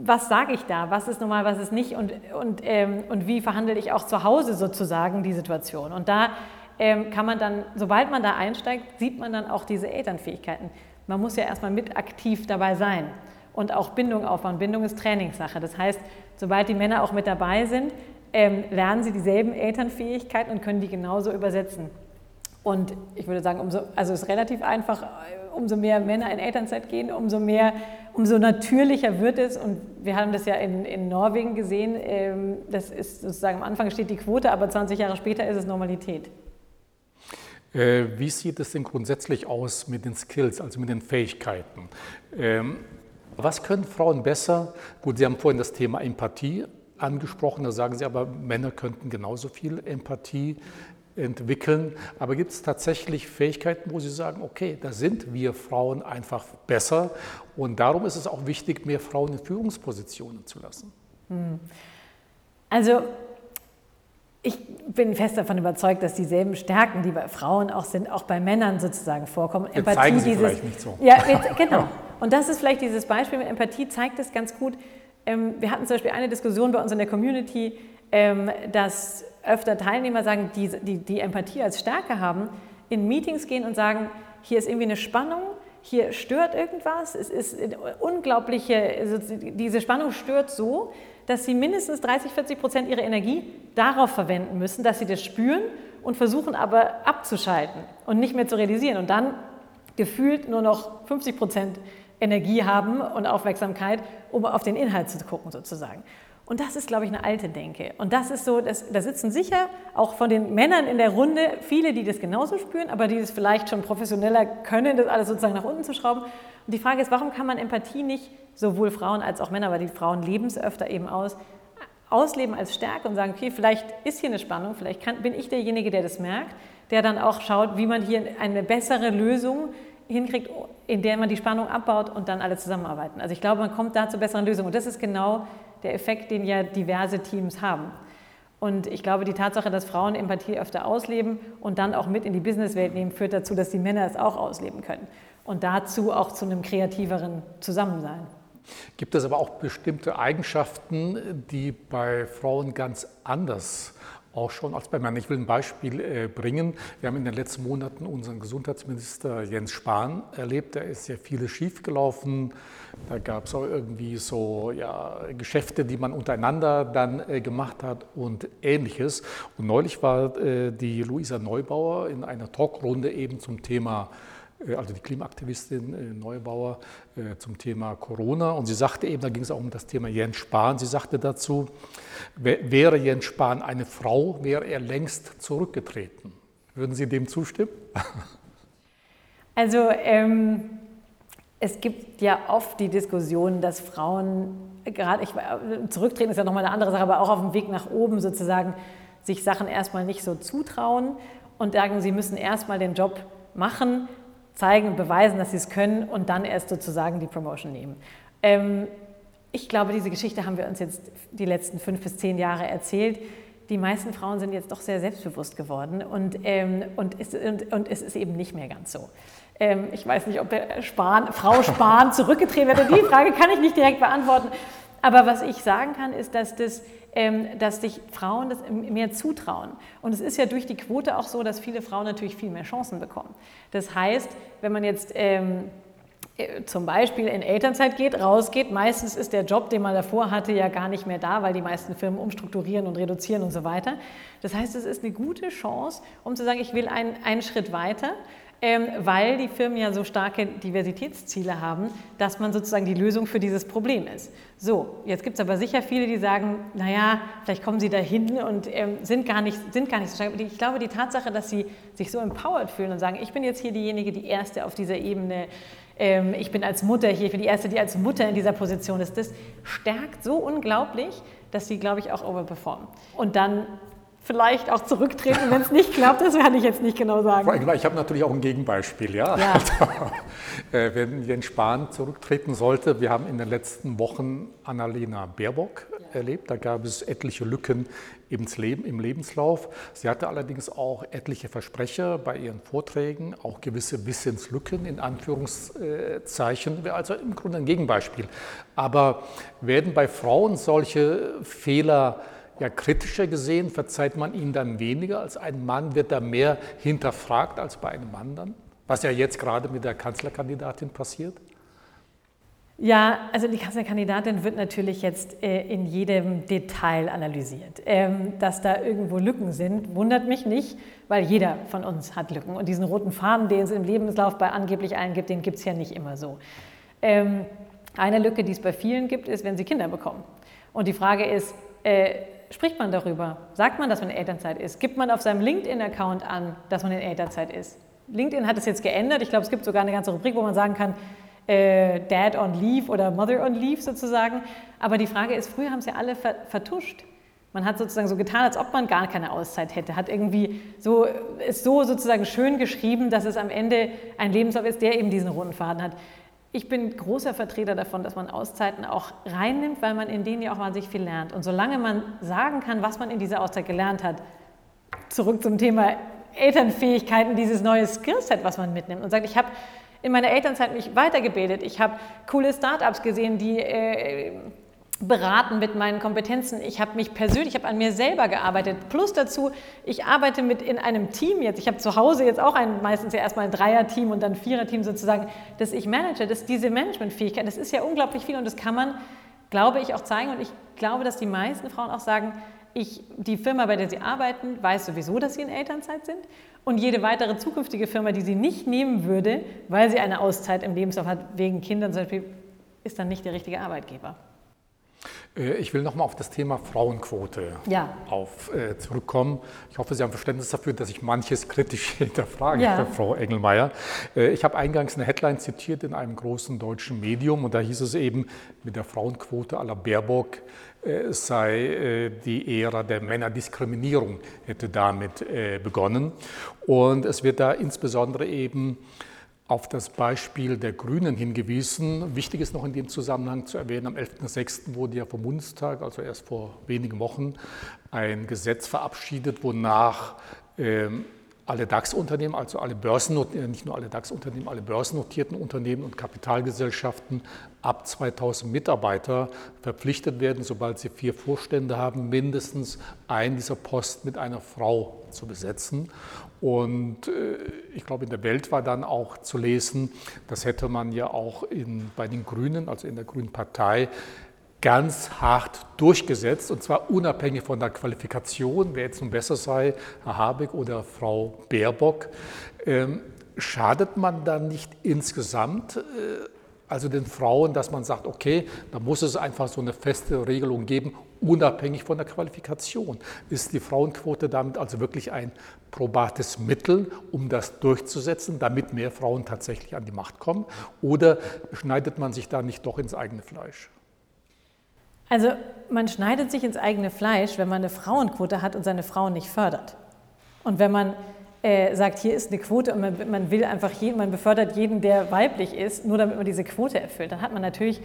was sage ich da? Was ist normal, was ist nicht? Und, und, ähm, und wie verhandle ich auch zu Hause sozusagen die Situation? Und da ähm, kann man dann, sobald man da einsteigt, sieht man dann auch diese Elternfähigkeiten. Man muss ja erstmal mit aktiv dabei sein und auch Bindung aufbauen. Bindung ist Trainingssache. Das heißt, sobald die Männer auch mit dabei sind, ähm, lernen sie dieselben Elternfähigkeiten und können die genauso übersetzen. Und ich würde sagen, umso, also es ist relativ einfach, umso mehr Männer in Elternzeit gehen, umso mehr, umso natürlicher wird es. Und wir haben das ja in, in Norwegen gesehen. Ähm, das ist sozusagen am Anfang steht die Quote, aber 20 Jahre später ist es Normalität. Äh, wie sieht es denn grundsätzlich aus mit den Skills, also mit den Fähigkeiten? Was können Frauen besser? Gut, Sie haben vorhin das Thema Empathie angesprochen, da sagen Sie aber, Männer könnten genauso viel Empathie entwickeln. Aber gibt es tatsächlich Fähigkeiten, wo Sie sagen, okay, da sind wir Frauen einfach besser und darum ist es auch wichtig, mehr Frauen in Führungspositionen zu lassen? Hm. Also ich bin fest davon überzeugt, dass dieselben Stärken, die bei Frauen auch sind, auch bei Männern sozusagen vorkommen. Jetzt Empathie, zeigen Sie dieses, vielleicht nicht so. Ja, genau. Und das ist vielleicht dieses Beispiel mit Empathie, zeigt es ganz gut. Ähm, wir hatten zum Beispiel eine Diskussion bei uns in der Community, ähm, dass öfter Teilnehmer sagen, die, die, die Empathie als Stärke haben, in Meetings gehen und sagen, hier ist irgendwie eine Spannung, hier stört irgendwas, es ist unglaubliche, also diese Spannung stört so, dass sie mindestens 30, 40 Prozent ihrer Energie darauf verwenden müssen, dass sie das spüren und versuchen aber abzuschalten und nicht mehr zu realisieren und dann gefühlt nur noch 50 Prozent Energie haben und Aufmerksamkeit, um auf den Inhalt zu gucken sozusagen. Und das ist, glaube ich, eine alte Denke. Und das ist so, das, da sitzen sicher auch von den Männern in der Runde viele, die das genauso spüren, aber die das vielleicht schon professioneller können, das alles sozusagen nach unten zu schrauben. Und die Frage ist, warum kann man Empathie nicht, sowohl Frauen als auch Männer, aber die Frauen leben es öfter eben aus, ausleben als Stärke und sagen, okay, vielleicht ist hier eine Spannung, vielleicht kann, bin ich derjenige, der das merkt, der dann auch schaut, wie man hier eine bessere Lösung hinkriegt, in der man die Spannung abbaut und dann alle zusammenarbeiten. Also ich glaube, man kommt da zu besseren Lösungen. Und das ist genau der Effekt, den ja diverse Teams haben. Und ich glaube, die Tatsache, dass Frauen Empathie öfter ausleben und dann auch mit in die Businesswelt nehmen, führt dazu, dass die Männer es auch ausleben können. Und dazu auch zu einem kreativeren Zusammensein. Gibt es aber auch bestimmte Eigenschaften, die bei Frauen ganz anders auch schon als bei Männern. Ich will ein Beispiel äh, bringen. Wir haben in den letzten Monaten unseren Gesundheitsminister Jens Spahn erlebt. Da ist ja vieles schiefgelaufen. Da gab es auch irgendwie so ja, Geschäfte, die man untereinander dann äh, gemacht hat und ähnliches. Und neulich war äh, die Luisa Neubauer in einer Talkrunde eben zum Thema also die Klimaaktivistin äh, Neubauer äh, zum Thema Corona. Und sie sagte eben, da ging es auch um das Thema Jens Spahn, sie sagte dazu, wäre Jens Spahn eine Frau, wäre er längst zurückgetreten. Würden Sie dem zustimmen? [LAUGHS] Also ähm, es gibt ja oft die Diskussion, dass Frauen, gerade ich, zurücktreten ist ja nochmal eine andere Sache, aber auch auf dem Weg nach oben sozusagen, sich Sachen erstmal nicht so zutrauen und sagen, sie müssen erstmal den Job machen, zeigen und beweisen, dass sie es können und dann erst sozusagen die Promotion nehmen. Ähm, ich glaube, diese Geschichte haben wir uns jetzt die letzten fünf bis zehn Jahre erzählt. Die meisten Frauen sind jetzt doch sehr selbstbewusst geworden und, ähm, und, es, und, und, es ist eben nicht mehr ganz so. Ähm, ich weiß nicht, ob Spahn, Frau Spahn [LAUGHS] zurückgetreten wird. Die Frage kann ich nicht direkt beantworten. Aber was ich sagen kann, ist, dass das ähm, dass sich Frauen das mehr zutrauen. Und es ist ja durch die Quote auch so, dass viele Frauen natürlich viel mehr Chancen bekommen. Das heißt, wenn man jetzt ähm, äh, zum Beispiel in Elternzeit geht, rausgeht, meistens ist der Job, den man davor hatte, ja gar nicht mehr da, weil die meisten Firmen umstrukturieren und reduzieren und so weiter. Das heißt, es ist eine gute Chance, um zu sagen, ich will einen, einen Schritt weiter weil die Firmen ja so starke Diversitätsziele haben, dass man sozusagen die Lösung für dieses Problem ist. So, jetzt gibt es aber sicher viele, die sagen, naja, vielleicht kommen sie dahin und ähm, sind, gar nicht, sind gar nicht so stark. Ich glaube, die Tatsache, dass sie sich so empowered fühlen und sagen, ich bin jetzt hier diejenige, die Erste auf dieser Ebene, ähm, ich bin als Mutter hier, ich bin die Erste, die als Mutter in dieser Position ist, das stärkt so unglaublich, dass sie, glaube ich, auch overperformen. Und dann vielleicht auch zurücktreten, wenn es nicht klappt. Das kann ich jetzt nicht genau sagen. Ich habe natürlich auch ein Gegenbeispiel. Ja? ja. [LAUGHS] Also, äh, wenn Jens Spahn zurücktreten sollte, wir haben in den letzten Wochen Annalena Baerbock ja. erlebt. Da gab es etliche Lücken Leben, im Lebenslauf. Sie hatte allerdings auch etliche Versprecher bei ihren Vorträgen, auch gewisse Wissenslücken in Anführungszeichen. Also im Grunde ein Gegenbeispiel. Aber werden bei Frauen solche Fehler ja, kritischer gesehen verzeiht man ihnen dann weniger als ein Mann, wird da mehr hinterfragt als bei einem dann? Was ja jetzt gerade mit der Kanzlerkandidatin passiert? Ja, also die Kanzlerkandidatin wird natürlich jetzt äh, in jedem Detail analysiert. Ähm, dass da irgendwo Lücken sind, wundert mich nicht, weil jeder von uns hat Lücken. Und diesen roten Faden, den es im Lebenslauf bei angeblich allen gibt, den gibt es ja nicht immer so. Ähm, eine Lücke, die es bei vielen gibt, ist, wenn sie Kinder bekommen. Und die Frage ist, äh, spricht man darüber? Sagt man, dass man in Elternzeit ist? Gibt man auf seinem LinkedIn-Account an, dass man in Elternzeit ist? LinkedIn hat es jetzt geändert. Ich glaube, es gibt sogar eine ganze Rubrik, wo man sagen kann, äh, Dad on Leave oder Mother on Leave sozusagen. Aber die Frage ist, früher haben es ja alle vertuscht. Man hat sozusagen so getan, als ob man gar keine Auszeit hätte, hat irgendwie so, ist so sozusagen schön geschrieben, dass es am Ende ein Lebenslauf ist, der eben diesen roten Faden hat. Ich bin großer Vertreter davon, dass man Auszeiten auch reinnimmt, weil man in denen ja auch wahnsinnig viel lernt. Und solange man sagen kann, was man in dieser Auszeit gelernt hat, zurück zum Thema Elternfähigkeiten, dieses neue Skillset, was man mitnimmt und sagt, ich habe in meiner Elternzeit mich weitergebildet, ich habe coole Startups gesehen, die äh, beraten mit meinen Kompetenzen. Ich habe mich persönlich, ich habe an mir selber gearbeitet. Plus dazu, ich arbeite mit in einem Team jetzt. Ich habe zu Hause jetzt auch ein, meistens ja erstmal ein Dreier-Team und dann Vierer-Team sozusagen, das ich manage. Das, diese Managementfähigkeit, das ist ja unglaublich viel und das kann man, glaube ich, auch zeigen. Und ich glaube, dass die meisten Frauen auch sagen, ich, die Firma, bei der sie arbeiten, weiß sowieso, dass sie in Elternzeit sind. Und jede weitere zukünftige Firma, die sie nicht nehmen würde, weil sie eine Auszeit im Lebenslauf hat, wegen Kindern zum Beispiel, ist dann nicht der richtige Arbeitgeber. Äh, ich will nochmal auf das Thema Frauenquote ja. auf, äh, zurückkommen. Ich hoffe, Sie haben Verständnis dafür, dass ich manches kritisch [LAUGHS] hinterfrage, ja. Frau Engelmeier. Äh, ich habe eingangs eine Headline zitiert in einem großen deutschen Medium und da hieß es eben, mit der Frauenquote aller Baerbock äh, sei äh, die Ära der Männerdiskriminierung, hätte damit äh, begonnen. Und es wird da insbesondere eben auf das Beispiel der Grünen hingewiesen. Wichtig ist noch in dem Zusammenhang zu erwähnen, am 11.06. wurde ja vom Bundestag, also erst vor wenigen Wochen, ein Gesetz verabschiedet, wonach ähm, alle DAX-Unternehmen, also alle Börsennotierten, nicht nur alle DAX-Unternehmen, alle börsennotierten Unternehmen und Kapitalgesellschaften ab 2000 Mitarbeiter verpflichtet werden, sobald sie vier Vorstände haben, mindestens einen dieser Posten mit einer Frau zu besetzen. Und äh, ich glaube, in der Welt war dann auch zu lesen, das hätte man ja auch in, bei den Grünen, also in der Grünen Partei, ganz hart durchgesetzt, und zwar unabhängig von der Qualifikation, wer jetzt nun besser sei, Herr Habeck oder Frau Baerbock. Ähm, schadet man dann nicht insgesamt, äh, also den Frauen, dass man sagt, okay, da muss es einfach so eine feste Regelung geben, unabhängig von der Qualifikation. Ist die Frauenquote damit also wirklich ein probates Mittel, um das durchzusetzen, damit mehr Frauen tatsächlich an die Macht kommen? Oder schneidet man sich da nicht doch ins eigene Fleisch? Also man schneidet sich ins eigene Fleisch, wenn man eine Frauenquote hat und seine Frauen nicht fördert. Und wenn man äh, sagt, hier ist eine Quote und man, man will einfach jeden, man befördert jeden, der weiblich ist, nur damit man diese Quote erfüllt, dann hat man natürlich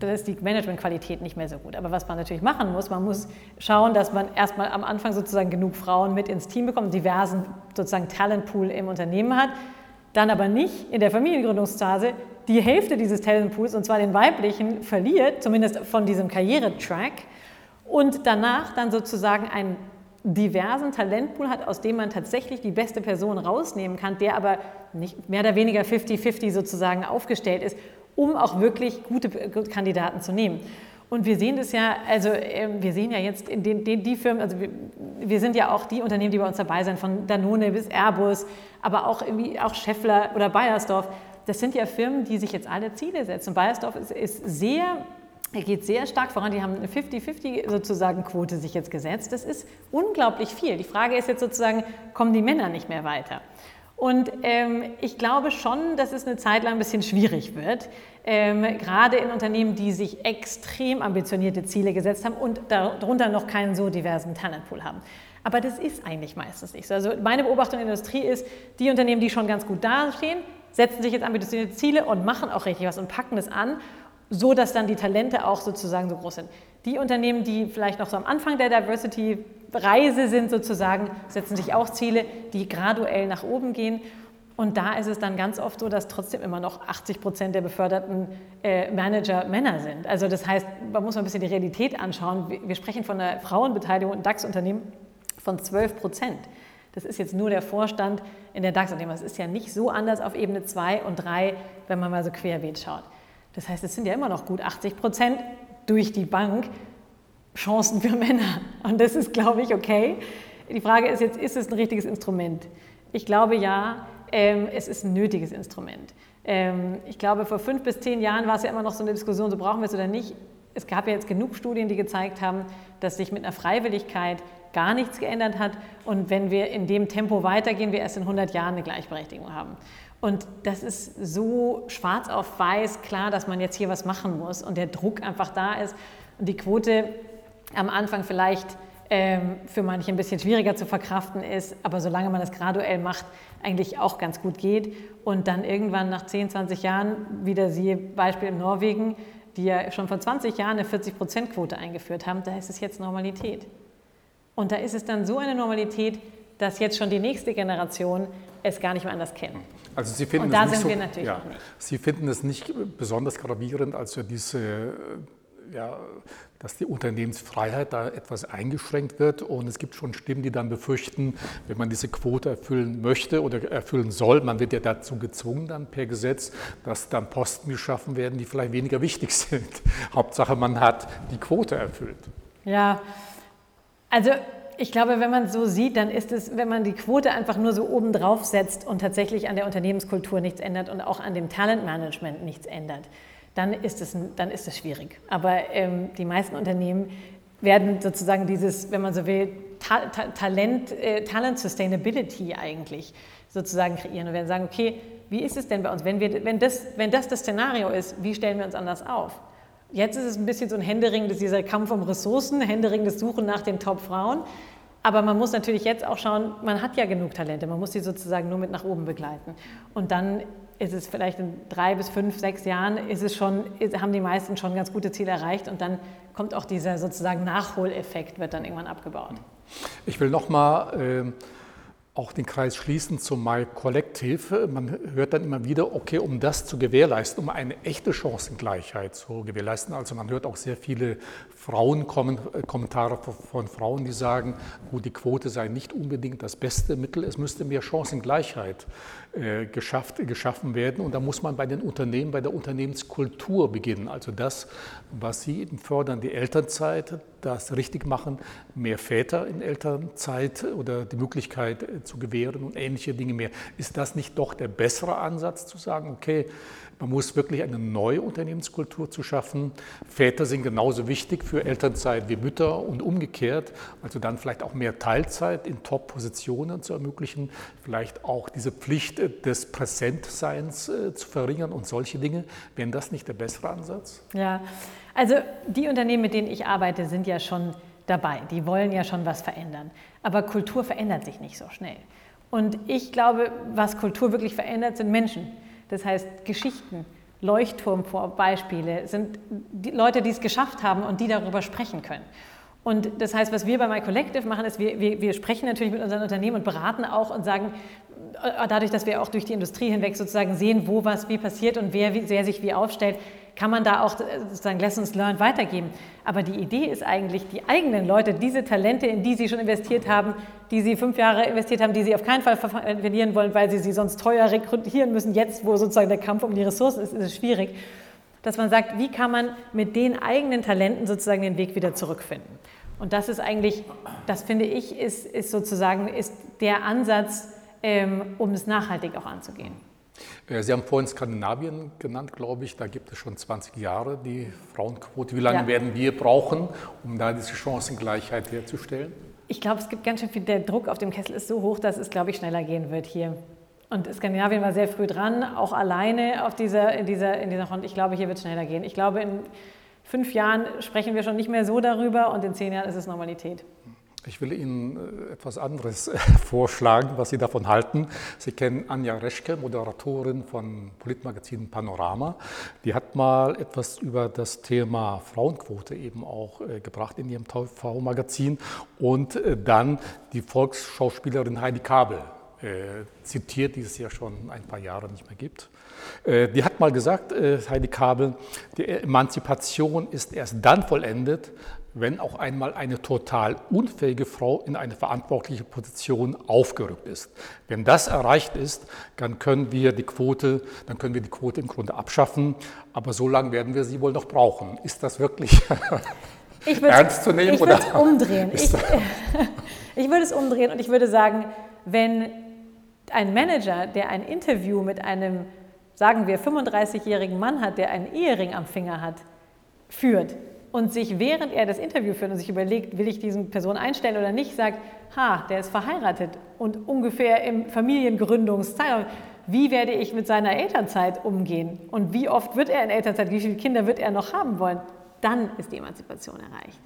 dann ist die Managementqualität nicht mehr so gut. Aber was man natürlich machen muss, man muss schauen, dass man erstmal am Anfang sozusagen genug Frauen mit ins Team bekommt, diversen sozusagen Talentpool im Unternehmen hat, dann aber nicht in der Familiengründungsphase die Hälfte dieses Talentpools, und zwar den weiblichen, verliert, zumindest von diesem Karrieretrack, und danach dann sozusagen einen diversen Talentpool hat, aus dem man tatsächlich die beste Person rausnehmen kann, der aber nicht mehr oder weniger 50-50 sozusagen aufgestellt ist, um auch wirklich gute Kandidaten zu nehmen. Und wir sehen das ja, also ähm, wir sehen ja jetzt in den, den die Firmen, also wir, wir, sind ja auch die Unternehmen, die bei uns dabei sind, von Danone bis Airbus, aber auch irgendwie auch Scheffler oder Bayersdorf. Das sind ja Firmen, die sich jetzt alle Ziele setzen. Bayersdorf ist, ist sehr er geht sehr stark voran. Die haben eine 50-50 sozusagen Quote sich jetzt gesetzt. Das ist unglaublich viel. Die Frage ist jetzt sozusagen, kommen die Männer nicht mehr weiter? Und ähm, ich glaube schon, dass es eine Zeit lang ein bisschen schwierig wird, ähm, gerade in Unternehmen, die sich extrem ambitionierte Ziele gesetzt haben und darunter noch keinen so diversen Talentpool haben. Aber das ist eigentlich meistens nicht so. Also meine Beobachtung in der Industrie ist, die Unternehmen, die schon ganz gut dastehen, setzen sich jetzt ambitionierte Ziele und machen auch richtig was und packen das an, so dass dann die Talente auch sozusagen so groß sind. Die Unternehmen, die vielleicht noch so am Anfang der Diversity-Reise sind sozusagen, setzen sich auch Ziele, die graduell nach oben gehen. Und da ist es dann ganz oft so, dass trotzdem immer noch 80 Prozent der beförderten äh, Manager Männer sind. Also das heißt, man muss mal ein bisschen die Realität anschauen. Wir sprechen von einer Frauenbeteiligung in DAX-Unternehmen von 12 Prozent. Das ist jetzt nur der Vorstand in der DAX-Unternehmen. Das ist ja nicht so anders auf Ebene 2 und 3, wenn man mal so querbeet schaut. Das heißt, es sind ja immer noch gut 80 Prozent durch die Bank Chancen für Männer. Und das ist, glaube ich, okay. Die Frage ist jetzt, ist es ein richtiges Instrument? Ich glaube ja, ähm, es ist ein nötiges Instrument. Ähm, ich glaube, vor fünf bis zehn Jahren war es ja immer noch so eine Diskussion, so brauchen wir es oder nicht. Es gab ja jetzt genug Studien, die gezeigt haben, dass sich mit einer Freiwilligkeit gar nichts geändert hat und wenn wir in dem Tempo weitergehen, wir erst in 100 Jahren eine Gleichberechtigung haben. Und das ist so schwarz auf weiß klar, dass man jetzt hier was machen muss und der Druck einfach da ist und die Quote am Anfang vielleicht ähm, für manche ein bisschen schwieriger zu verkraften ist, aber solange man das graduell macht, eigentlich auch ganz gut geht. Und dann irgendwann nach 10, 20 Jahren, wieder siehe Beispiel in Norwegen, die ja schon vor 20 Jahren eine 40-Prozent-Quote eingeführt haben, da ist es jetzt Normalität. Und da ist es dann so eine Normalität, dass jetzt schon die nächste Generation es gar nicht mehr anders kennt. Also Sie finden, es nicht, so, ja, Sie finden es nicht besonders gravierend, als ja diese ja, dass die Unternehmensfreiheit da etwas eingeschränkt wird. Und es gibt schon Stimmen, die dann befürchten, wenn man diese Quote erfüllen möchte oder erfüllen soll, man wird ja dazu gezwungen dann per Gesetz, dass dann Posten geschaffen werden, die vielleicht weniger wichtig [LAUGHS] sind. Hauptsache, man hat die Quote erfüllt. Ja, also ich glaube, wenn man es so sieht, dann ist es, wenn man die Quote einfach nur so oben drauf setzt und tatsächlich an der Unternehmenskultur nichts ändert und auch an dem Talentmanagement nichts ändert, dann ist es, dann ist es schwierig. Aber ähm, die meisten Unternehmen werden sozusagen dieses, wenn man so will, Ta Ta Talent, äh, Talent Sustainability eigentlich sozusagen kreieren und werden sagen, okay, wie ist es denn bei uns, wenn, wir, wenn, das, wenn das das Szenario ist, wie stellen wir uns anders auf? Jetzt ist es ein bisschen so ein Händering, dieser Kampf um Ressourcen, Händering des Suchen nach den Top-Frauen. Aber man muss natürlich jetzt auch schauen, man hat ja genug Talente, man muss sie sozusagen nur mit nach oben begleiten. Und dann ist es vielleicht in drei bis fünf, sechs Jahren, ist es schon, haben die meisten schon ganz gute Ziele erreicht und dann kommt auch dieser sozusagen Nachholeffekt, wird dann irgendwann abgebaut. Ich will nochmal äh, auch den Kreis schließen zum My Collective. Man hört dann immer wieder, okay, um das zu gewährleisten, um eine echte Chancengleichheit zu gewährleisten. Also man hört auch sehr viele Frauenkommentare äh, von Frauen, die sagen, gut, die Quote sei nicht unbedingt das beste Mittel, es müsste mehr Chancengleichheit geschafft, geschaffen werden. Und da muss man bei den Unternehmen, bei der Unternehmenskultur beginnen. Also das, was Sie eben fördern, die Elternzeit, das richtig machen, mehr Väter in Elternzeit oder die Möglichkeit äh, zu gewähren und ähnliche Dinge mehr. Ist das nicht doch der bessere Ansatz zu sagen, okay, man muss wirklich eine neue Unternehmenskultur zu schaffen. Väter sind genauso wichtig für Elternzeit wie Mütter und umgekehrt. Also dann vielleicht auch mehr Teilzeit in Top-Positionen zu ermöglichen, vielleicht auch diese Pflicht des Präsentseins äh, zu verringern und solche Dinge. Wären das nicht der bessere Ansatz? Ja, also die Unternehmen, mit denen ich arbeite, sind ja schon dabei. Die wollen ja schon was verändern. Aber Kultur verändert sich nicht so schnell. Und ich glaube, was Kultur wirklich verändert, sind Menschen. Das heißt, Geschichten, Leuchtturmbeispiele sind die Leute, die es geschafft haben und die darüber sprechen können. Und das heißt, was wir bei My Collective machen, ist, wir, wir, wir sprechen natürlich mit unseren Unternehmen und beraten auch und sagen, äh, dadurch, dass wir auch durch die Industrie hinweg sozusagen sehen, wo was wie passiert und wer, wer sich wie aufstellt, kann man da auch äh, sozusagen Lessons learned weitergeben. Aber die Idee ist eigentlich, die eigenen Leute, diese Talente, in die sie schon investiert haben, die sie fünf Jahre investiert haben, die sie auf keinen Fall verlieren wollen, weil sie sie sonst teuer rekrutieren müssen, jetzt wo sozusagen der Kampf um die Ressourcen ist, ist es schwierig, dass man sagt, wie kann man mit den eigenen Talenten sozusagen den Weg wieder zurückfinden. Und das ist eigentlich, das finde ich, ist, ist sozusagen ist der Ansatz, ähm, um es nachhaltig auch anzugehen. Äh, Sie haben vorhin Skandinavien genannt, glaube ich. Da gibt es schon 20 Jahre die Frauenquote. Wie lange ja. werden wir brauchen, um da diese Chancengleichheit herzustellen? Ich glaube, es gibt ganz schön viel, der Druck auf dem Kessel ist so hoch, dass es, glaube ich, schneller gehen wird hier. Und Skandinavien war sehr früh dran, auch alleine auf dieser, in, dieser, in dieser Front. Ich glaube, hier wird es schneller gehen. Ich glaube, in fünf Jahren sprechen wir schon nicht mehr so darüber und in zehn Jahren ist es Normalität. Ich will Ihnen äh, etwas anderes äh, [LAUGHS] vorschlagen, was Sie davon halten. Sie kennen Anja Reschke, Moderatorin von Politmagazin Panorama. Die hat mal etwas über das Thema Frauenquote eben auch äh, gebracht in ihrem TV-Magazin und dann die Volksschauspielerin Heidi Kabel zitiert, die es ja schon ein paar Jahre nicht mehr gibt. Die hat mal gesagt, Heidi Kabel, die Emanzipation ist erst dann vollendet, wenn auch einmal eine total unfähige Frau in eine verantwortliche Position aufgerückt ist. Wenn das erreicht ist, dann können wir die Quote, dann können wir die Quote im Grunde abschaffen, aber so lange werden wir sie wohl noch brauchen. Ist das wirklich [LAUGHS] ernst zu nehmen? Ich würde es umdrehen. Ich, [LAUGHS] ich würde es umdrehen und ich würde sagen, wenn ein Manager, der ein Interview mit einem, sagen wir, 35-jährigen Mann hat, der einen Ehering am Finger hat, führt, und sich, während er das Interview führt und sich überlegt, will ich diese Person einstellen oder nicht, sagt, ha, der ist verheiratet und ungefähr im Familiengründungszeitraum, wie werde ich mit seiner Elternzeit umgehen und wie oft wird er in Elternzeit, wie viele Kinder wird er noch haben wollen, dann ist die Emanzipation erreicht.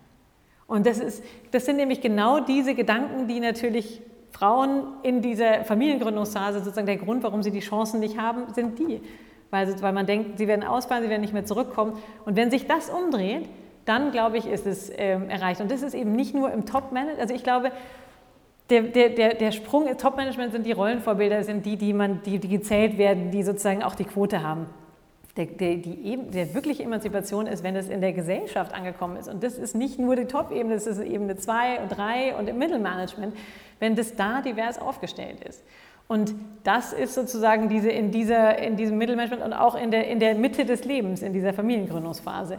Und das, ist, das sind nämlich genau diese Gedanken, die natürlich Frauen in dieser Familiengründungsphase sozusagen der Grund, warum sie die Chancen nicht haben, sind die. Weil, weil man denkt, sie werden ausfallen, sie werden nicht mehr zurückkommen. Und wenn sich das umdreht, dann glaube ich, ist es ähm, erreicht. Und das ist eben nicht nur im Top-Management. Also ich glaube, der, der, der, der Sprung im Top-Management sind die Rollenvorbilder, sind die, die, man, die, die gezählt werden, die sozusagen auch die Quote haben. Der, der, die, der wirkliche Emanzipation ist, wenn es in der Gesellschaft angekommen ist. Und das ist nicht nur die Top-Ebene, das ist Ebene 2 und 3 und im Mittelmanagement, wenn das da divers aufgestellt ist. Und das ist sozusagen diese, in, dieser, in diesem Mittelmanagement und auch in der, in der Mitte des Lebens, in dieser Familiengründungsphase.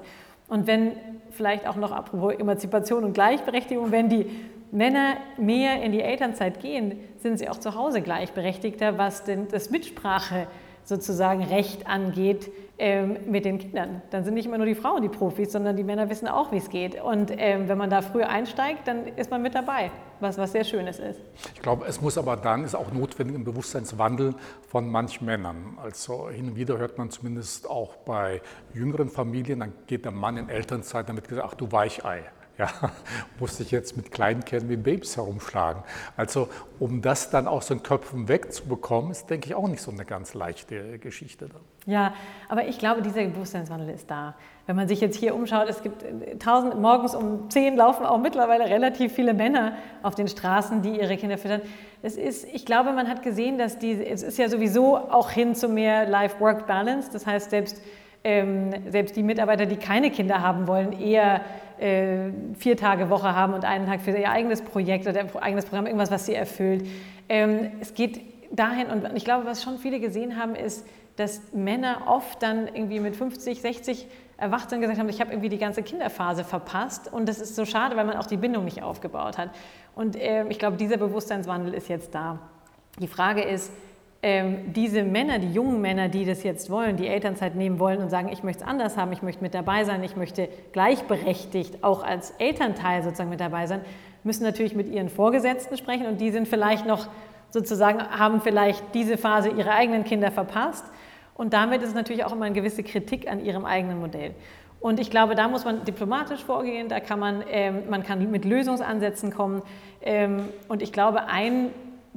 Und wenn vielleicht auch noch apropos Emanzipation und Gleichberechtigung, wenn die Männer mehr in die Elternzeit gehen, sind sie auch zu Hause gleichberechtigter, was denn das Mitsprache sozusagen Recht angeht ähm, mit den Kindern. Dann sind nicht immer nur die Frauen die Profis, sondern die Männer wissen auch, wie es geht. Und ähm, wenn man da früher einsteigt, dann ist man mit dabei, was, was sehr Schönes ist. Ich glaube, es muss aber dann, ist auch notwendig ein Bewusstseinswandel von manchen Männern. Also hin und wieder hört man zumindest auch bei jüngeren Familien, dann geht der Mann in Elternzeit damit gesagt, ach du Weichei. Ja, [LAUGHS] musste ich jetzt mit kleinen Kindern wie Babys herumschlagen. Also um das dann aus den Köpfen wegzubekommen, ist, denke ich, auch nicht so eine ganz leichte Geschichte. Dann. Ja, aber ich glaube, dieser Bewusstseinswandel ist da. Wenn man sich jetzt hier umschaut, es gibt äh, tausend, morgens um zehn laufen auch mittlerweile relativ viele Männer auf den Straßen, die ihre Kinder füttern. Es ist, ich glaube, man hat gesehen, dass die, es ist ja sowieso auch hin zu mehr Life-Work-Balance. Das heißt, selbst ähm, selbst die Mitarbeiter, die keine Kinder haben wollen, eher äh, vier Tage Woche haben und einen Tag für ihr eigenes Projekt oder ihr eigenes Programm, irgendwas, was sie erfüllt. Ähm, es geht dahin und ich glaube, was schon viele gesehen haben, ist, dass Männer oft dann irgendwie mit 50, 60 erwacht sind und gesagt haben, ich habe irgendwie die ganze Kinderphase verpasst und das ist so schade, weil man auch die Bindung nicht aufgebaut hat. Und äh, ich glaube, dieser Bewusstseinswandel ist jetzt da. Die Frage ist, ähm, diese Männer, die jungen Männer, die das jetzt wollen, die Elternzeit nehmen wollen und sagen, ich möchte es anders haben, ich möchte mit dabei sein, ich möchte gleichberechtigt auch als Elternteil sozusagen mit dabei sein, müssen natürlich mit ihren Vorgesetzten sprechen und die sind vielleicht noch sozusagen, haben vielleicht diese Phase ihre eigenen Kinder verpasst und damit ist natürlich auch immer eine gewisse Kritik an ihrem eigenen Modell. Und ich glaube, da muss man diplomatisch vorgehen, da kann man, ähm, man kann mit Lösungsansätzen kommen. Ähm, und ich glaube, ein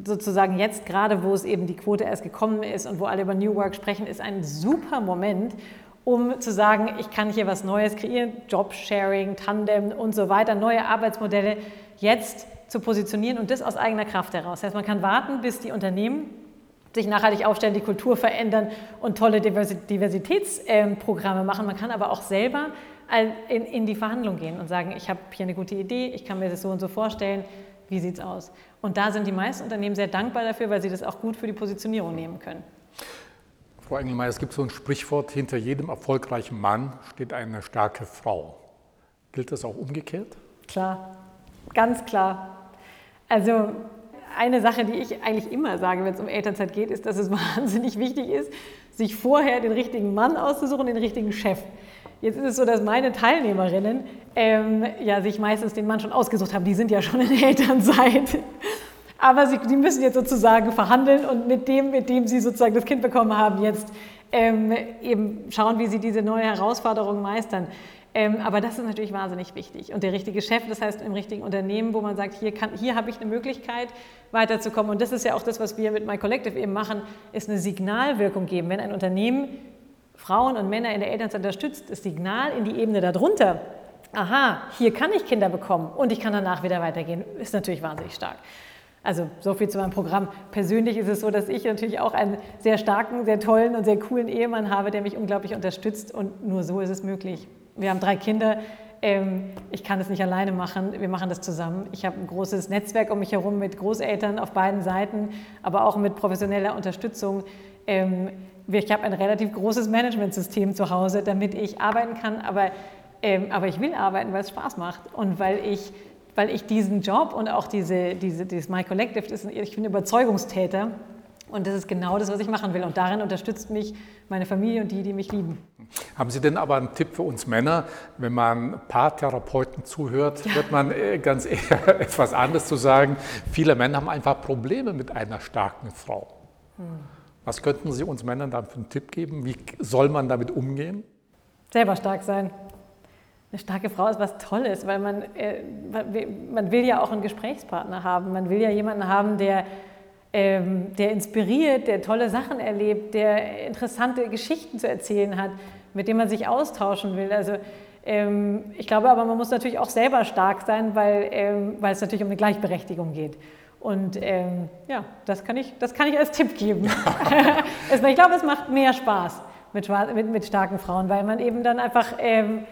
sozusagen jetzt gerade, wo es eben die Quote erst gekommen ist und wo alle über New Work sprechen, ist ein super Moment, um zu sagen, ich kann hier was Neues kreieren, Jobsharing, Tandem und so weiter, neue Arbeitsmodelle jetzt zu positionieren und das aus eigener Kraft heraus. Das heißt, man kann warten, bis die Unternehmen sich nachhaltig aufstellen, die Kultur verändern und tolle Diversitätsprogramme machen. Man kann aber auch selber in die Verhandlung gehen und sagen, ich habe hier eine gute Idee, ich kann mir das so und so vorstellen, wie sieht es aus? Und da sind die meisten Unternehmen sehr dankbar dafür, weil sie das auch gut für die Positionierung nehmen können. Frau Engelmeier, es gibt so ein Sprichwort, hinter jedem erfolgreichen Mann steht eine starke Frau. Gilt das auch umgekehrt? Klar, ganz klar. Also eine Sache, die ich eigentlich immer sage, wenn es um Elternzeit geht, ist, dass es [LAUGHS] wahnsinnig wichtig ist, sich vorher den richtigen Mann auszusuchen, den richtigen Chef. Jetzt ist es so, dass meine Teilnehmerinnen ähm, ja, sich meistens den Mann schon ausgesucht haben. Die sind ja schon in Elternzeit. Aber sie die müssen jetzt sozusagen verhandeln und mit dem, mit dem sie sozusagen das Kind bekommen haben, jetzt ähm, eben schauen, wie sie diese neue Herausforderung meistern. Ähm, aber das ist natürlich wahnsinnig wichtig. Und der richtige Chef, das heißt im richtigen Unternehmen, wo man sagt, hier, hier habe ich eine Möglichkeit, weiterzukommen. Und das ist ja auch das, was wir mit My Collective eben machen, ist eine Signalwirkung geben. Wenn ein Unternehmen Frauen und Männer in der Elternzeit unterstützt, das Signal in die Ebene darunter, aha, hier kann ich Kinder bekommen und ich kann danach wieder weitergehen, ist natürlich wahnsinnig stark. Also so viel zu meinem Programm. Persönlich ist es so, dass ich natürlich auch einen sehr starken, sehr tollen und sehr coolen Ehemann habe, der mich unglaublich unterstützt und nur so ist es möglich. Wir haben drei Kinder. Ähm, ich kann es nicht alleine machen. Wir machen das zusammen. Ich habe ein großes Netzwerk um mich herum mit Großeltern auf beiden Seiten, aber auch mit professioneller Unterstützung. Ich habe ein relativ großes Managementsystem zu Hause, damit ich arbeiten kann, aber, ähm, aber ich will arbeiten, weil es Spaß macht und weil ich, weil ich diesen Job und auch diese, diese, dieses My Collective, ist, ich bin Überzeugungstäter und das ist genau das, was ich machen will. Und darin unterstützt mich meine Familie und die, die mich lieben. Haben Sie denn aber einen Tipp für uns Männer? Wenn man Paartherapeuten zuhört, ja. wird man äh, ganz [LAUGHS] eher etwas anderes zu sagen. Viele Männer haben einfach Probleme mit einer starken Frau. Hm. Was könnten Sie uns Männern da für einen Tipp geben? Wie soll man damit umgehen? Selber stark sein. eine starke Frau ist was Tolles, weil man, äh, man will ja auch einen Gesprächspartner haben. Man will ja jemanden haben, der, ähm, der inspiriert, der tolle Sachen erlebt, der interessante Geschichten zu erzählen hat, mit dem man sich austauschen will. Also ich glaube aber, man muss natürlich auch selber stark sein, weil, ähm, weil es natürlich um eine Gleichberechtigung geht. Und ähm, ja, das kann, ich, das kann ich als Tipp geben. [LAUGHS] ich glaube, es macht mehr Spaß mit, mit, mit starken Frauen, weil man eben dann einfach, ähm,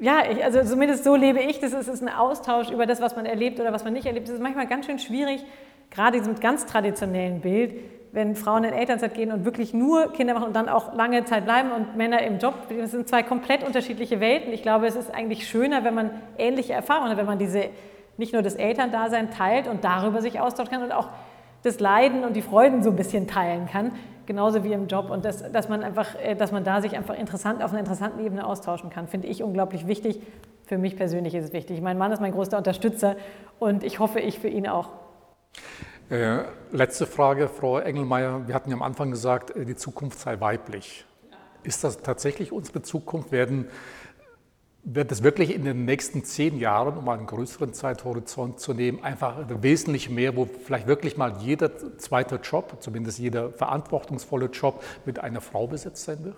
ja, ich, also zumindest so lebe ich, das ist, ist ein Austausch über das, was man erlebt oder was man nicht erlebt. Das ist manchmal ganz schön schwierig, gerade diesem ganz traditionellen Bild, wenn Frauen in Elternzeit gehen und wirklich nur Kinder machen und dann auch lange Zeit bleiben und Männer im Job. Das sind zwei komplett unterschiedliche Welten. Ich glaube, es ist eigentlich schöner, wenn man ähnliche Erfahrungen hat, wenn man diese nicht nur das Elterndasein teilt und darüber sich austauschen kann und auch das Leiden und die Freuden so ein bisschen teilen kann, genauso wie im Job. Und das, dass man einfach, äh, dass man da sich einfach interessant auf einer interessanten Ebene austauschen kann, finde ich unglaublich wichtig. Für mich persönlich ist es wichtig. Mein Mann ist mein größter Unterstützer und ich hoffe, ich für ihn auch. Äh, letzte Frage, Frau Engelmeier. Wir hatten ja am Anfang gesagt, äh, die Zukunft sei weiblich. Ist das tatsächlich unsere Zukunft? Werden wird es wirklich in den nächsten zehn Jahren, um einen größeren Zeithorizont zu nehmen, einfach wesentlich mehr, wo vielleicht wirklich mal jeder zweite Job, zumindest jeder verantwortungsvolle Job mit einer Frau besetzt sein wird?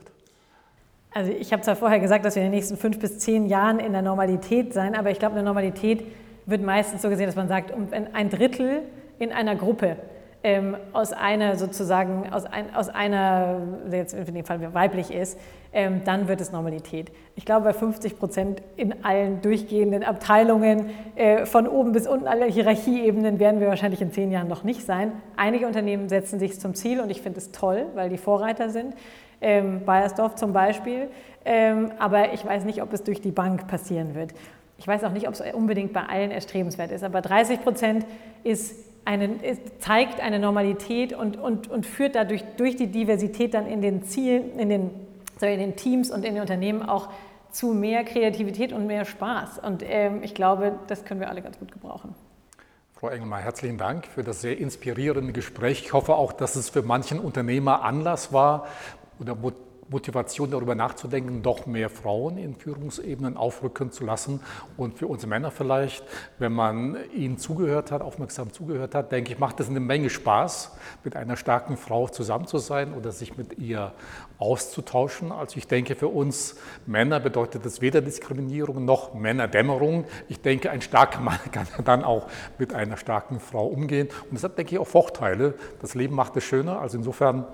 Also ich habe zwar vorher gesagt, dass wir in den nächsten fünf bis zehn Jahren in der Normalität sein, aber ich glaube, eine Normalität wird meistens so gesehen, dass man sagt, ein Drittel in einer Gruppe ähm, aus einer sozusagen, aus, ein, aus einer, jetzt in dem Fall weiblich ist, ähm, dann wird es Normalität. Ich glaube, bei 50 Prozent in allen durchgehenden Abteilungen, äh, von oben bis unten, alle Hierarchieebenen, werden wir wahrscheinlich in zehn Jahren noch nicht sein. Einige Unternehmen setzen sich zum Ziel und ich finde es toll, weil die Vorreiter sind. Ähm, Bayersdorf zum Beispiel. Ähm, aber ich weiß nicht, ob es durch die Bank passieren wird. Ich weiß auch nicht, ob es unbedingt bei allen erstrebenswert ist, aber 30 Prozent ist eine, zeigt eine Normalität und, und, und führt dadurch durch die Diversität dann in den Zielen, in den, sorry, in den Teams und in den Unternehmen auch zu mehr Kreativität und mehr Spaß. Und ähm, ich glaube, das können wir alle ganz gut gebrauchen. Frau Engelmeier, herzlichen Dank für das sehr inspirierende Gespräch. Ich hoffe auch, dass es für manchen Unternehmer Anlass war oder Motivation darüber nachzudenken, doch mehr Frauen in Führungsebenen aufrücken zu lassen. Und für uns Männer vielleicht, wenn man ihnen zugehört hat, aufmerksam zugehört hat, denke ich, macht es eine Menge Spaß, mit einer starken Frau zusammen zu sein oder sich mit ihr auszutauschen. Also ich denke, für uns Männer bedeutet das weder Diskriminierung noch Männerdämmerung. Ich denke, ein starker Mann [LAUGHS] kann dann auch mit einer starken Frau umgehen. Und das hat, denke ich, auch Vorteile. Das Leben macht es schöner. Also insofern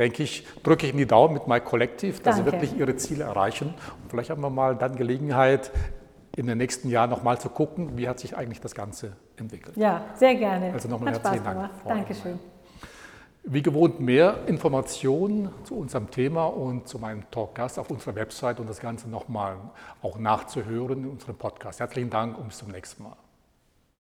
denke ich, drücke ich in die Daumen mit My Collective, dass Danke. sie wirklich ihre Ziele erreichen. Und vielleicht haben wir mal dann Gelegenheit, in den nächsten Jahren nochmal zu gucken, wie hat sich eigentlich das Ganze entwickelt. Ja, sehr gerne. Also nochmal herzlichen Dank. Frau Dankeschön. Wie gewohnt mehr Informationen zu unserem Thema und zu meinem Talkgast auf unserer Website und das Ganze nochmal auch nachzuhören in unserem Podcast. Herzlichen Dank und bis zum nächsten Mal.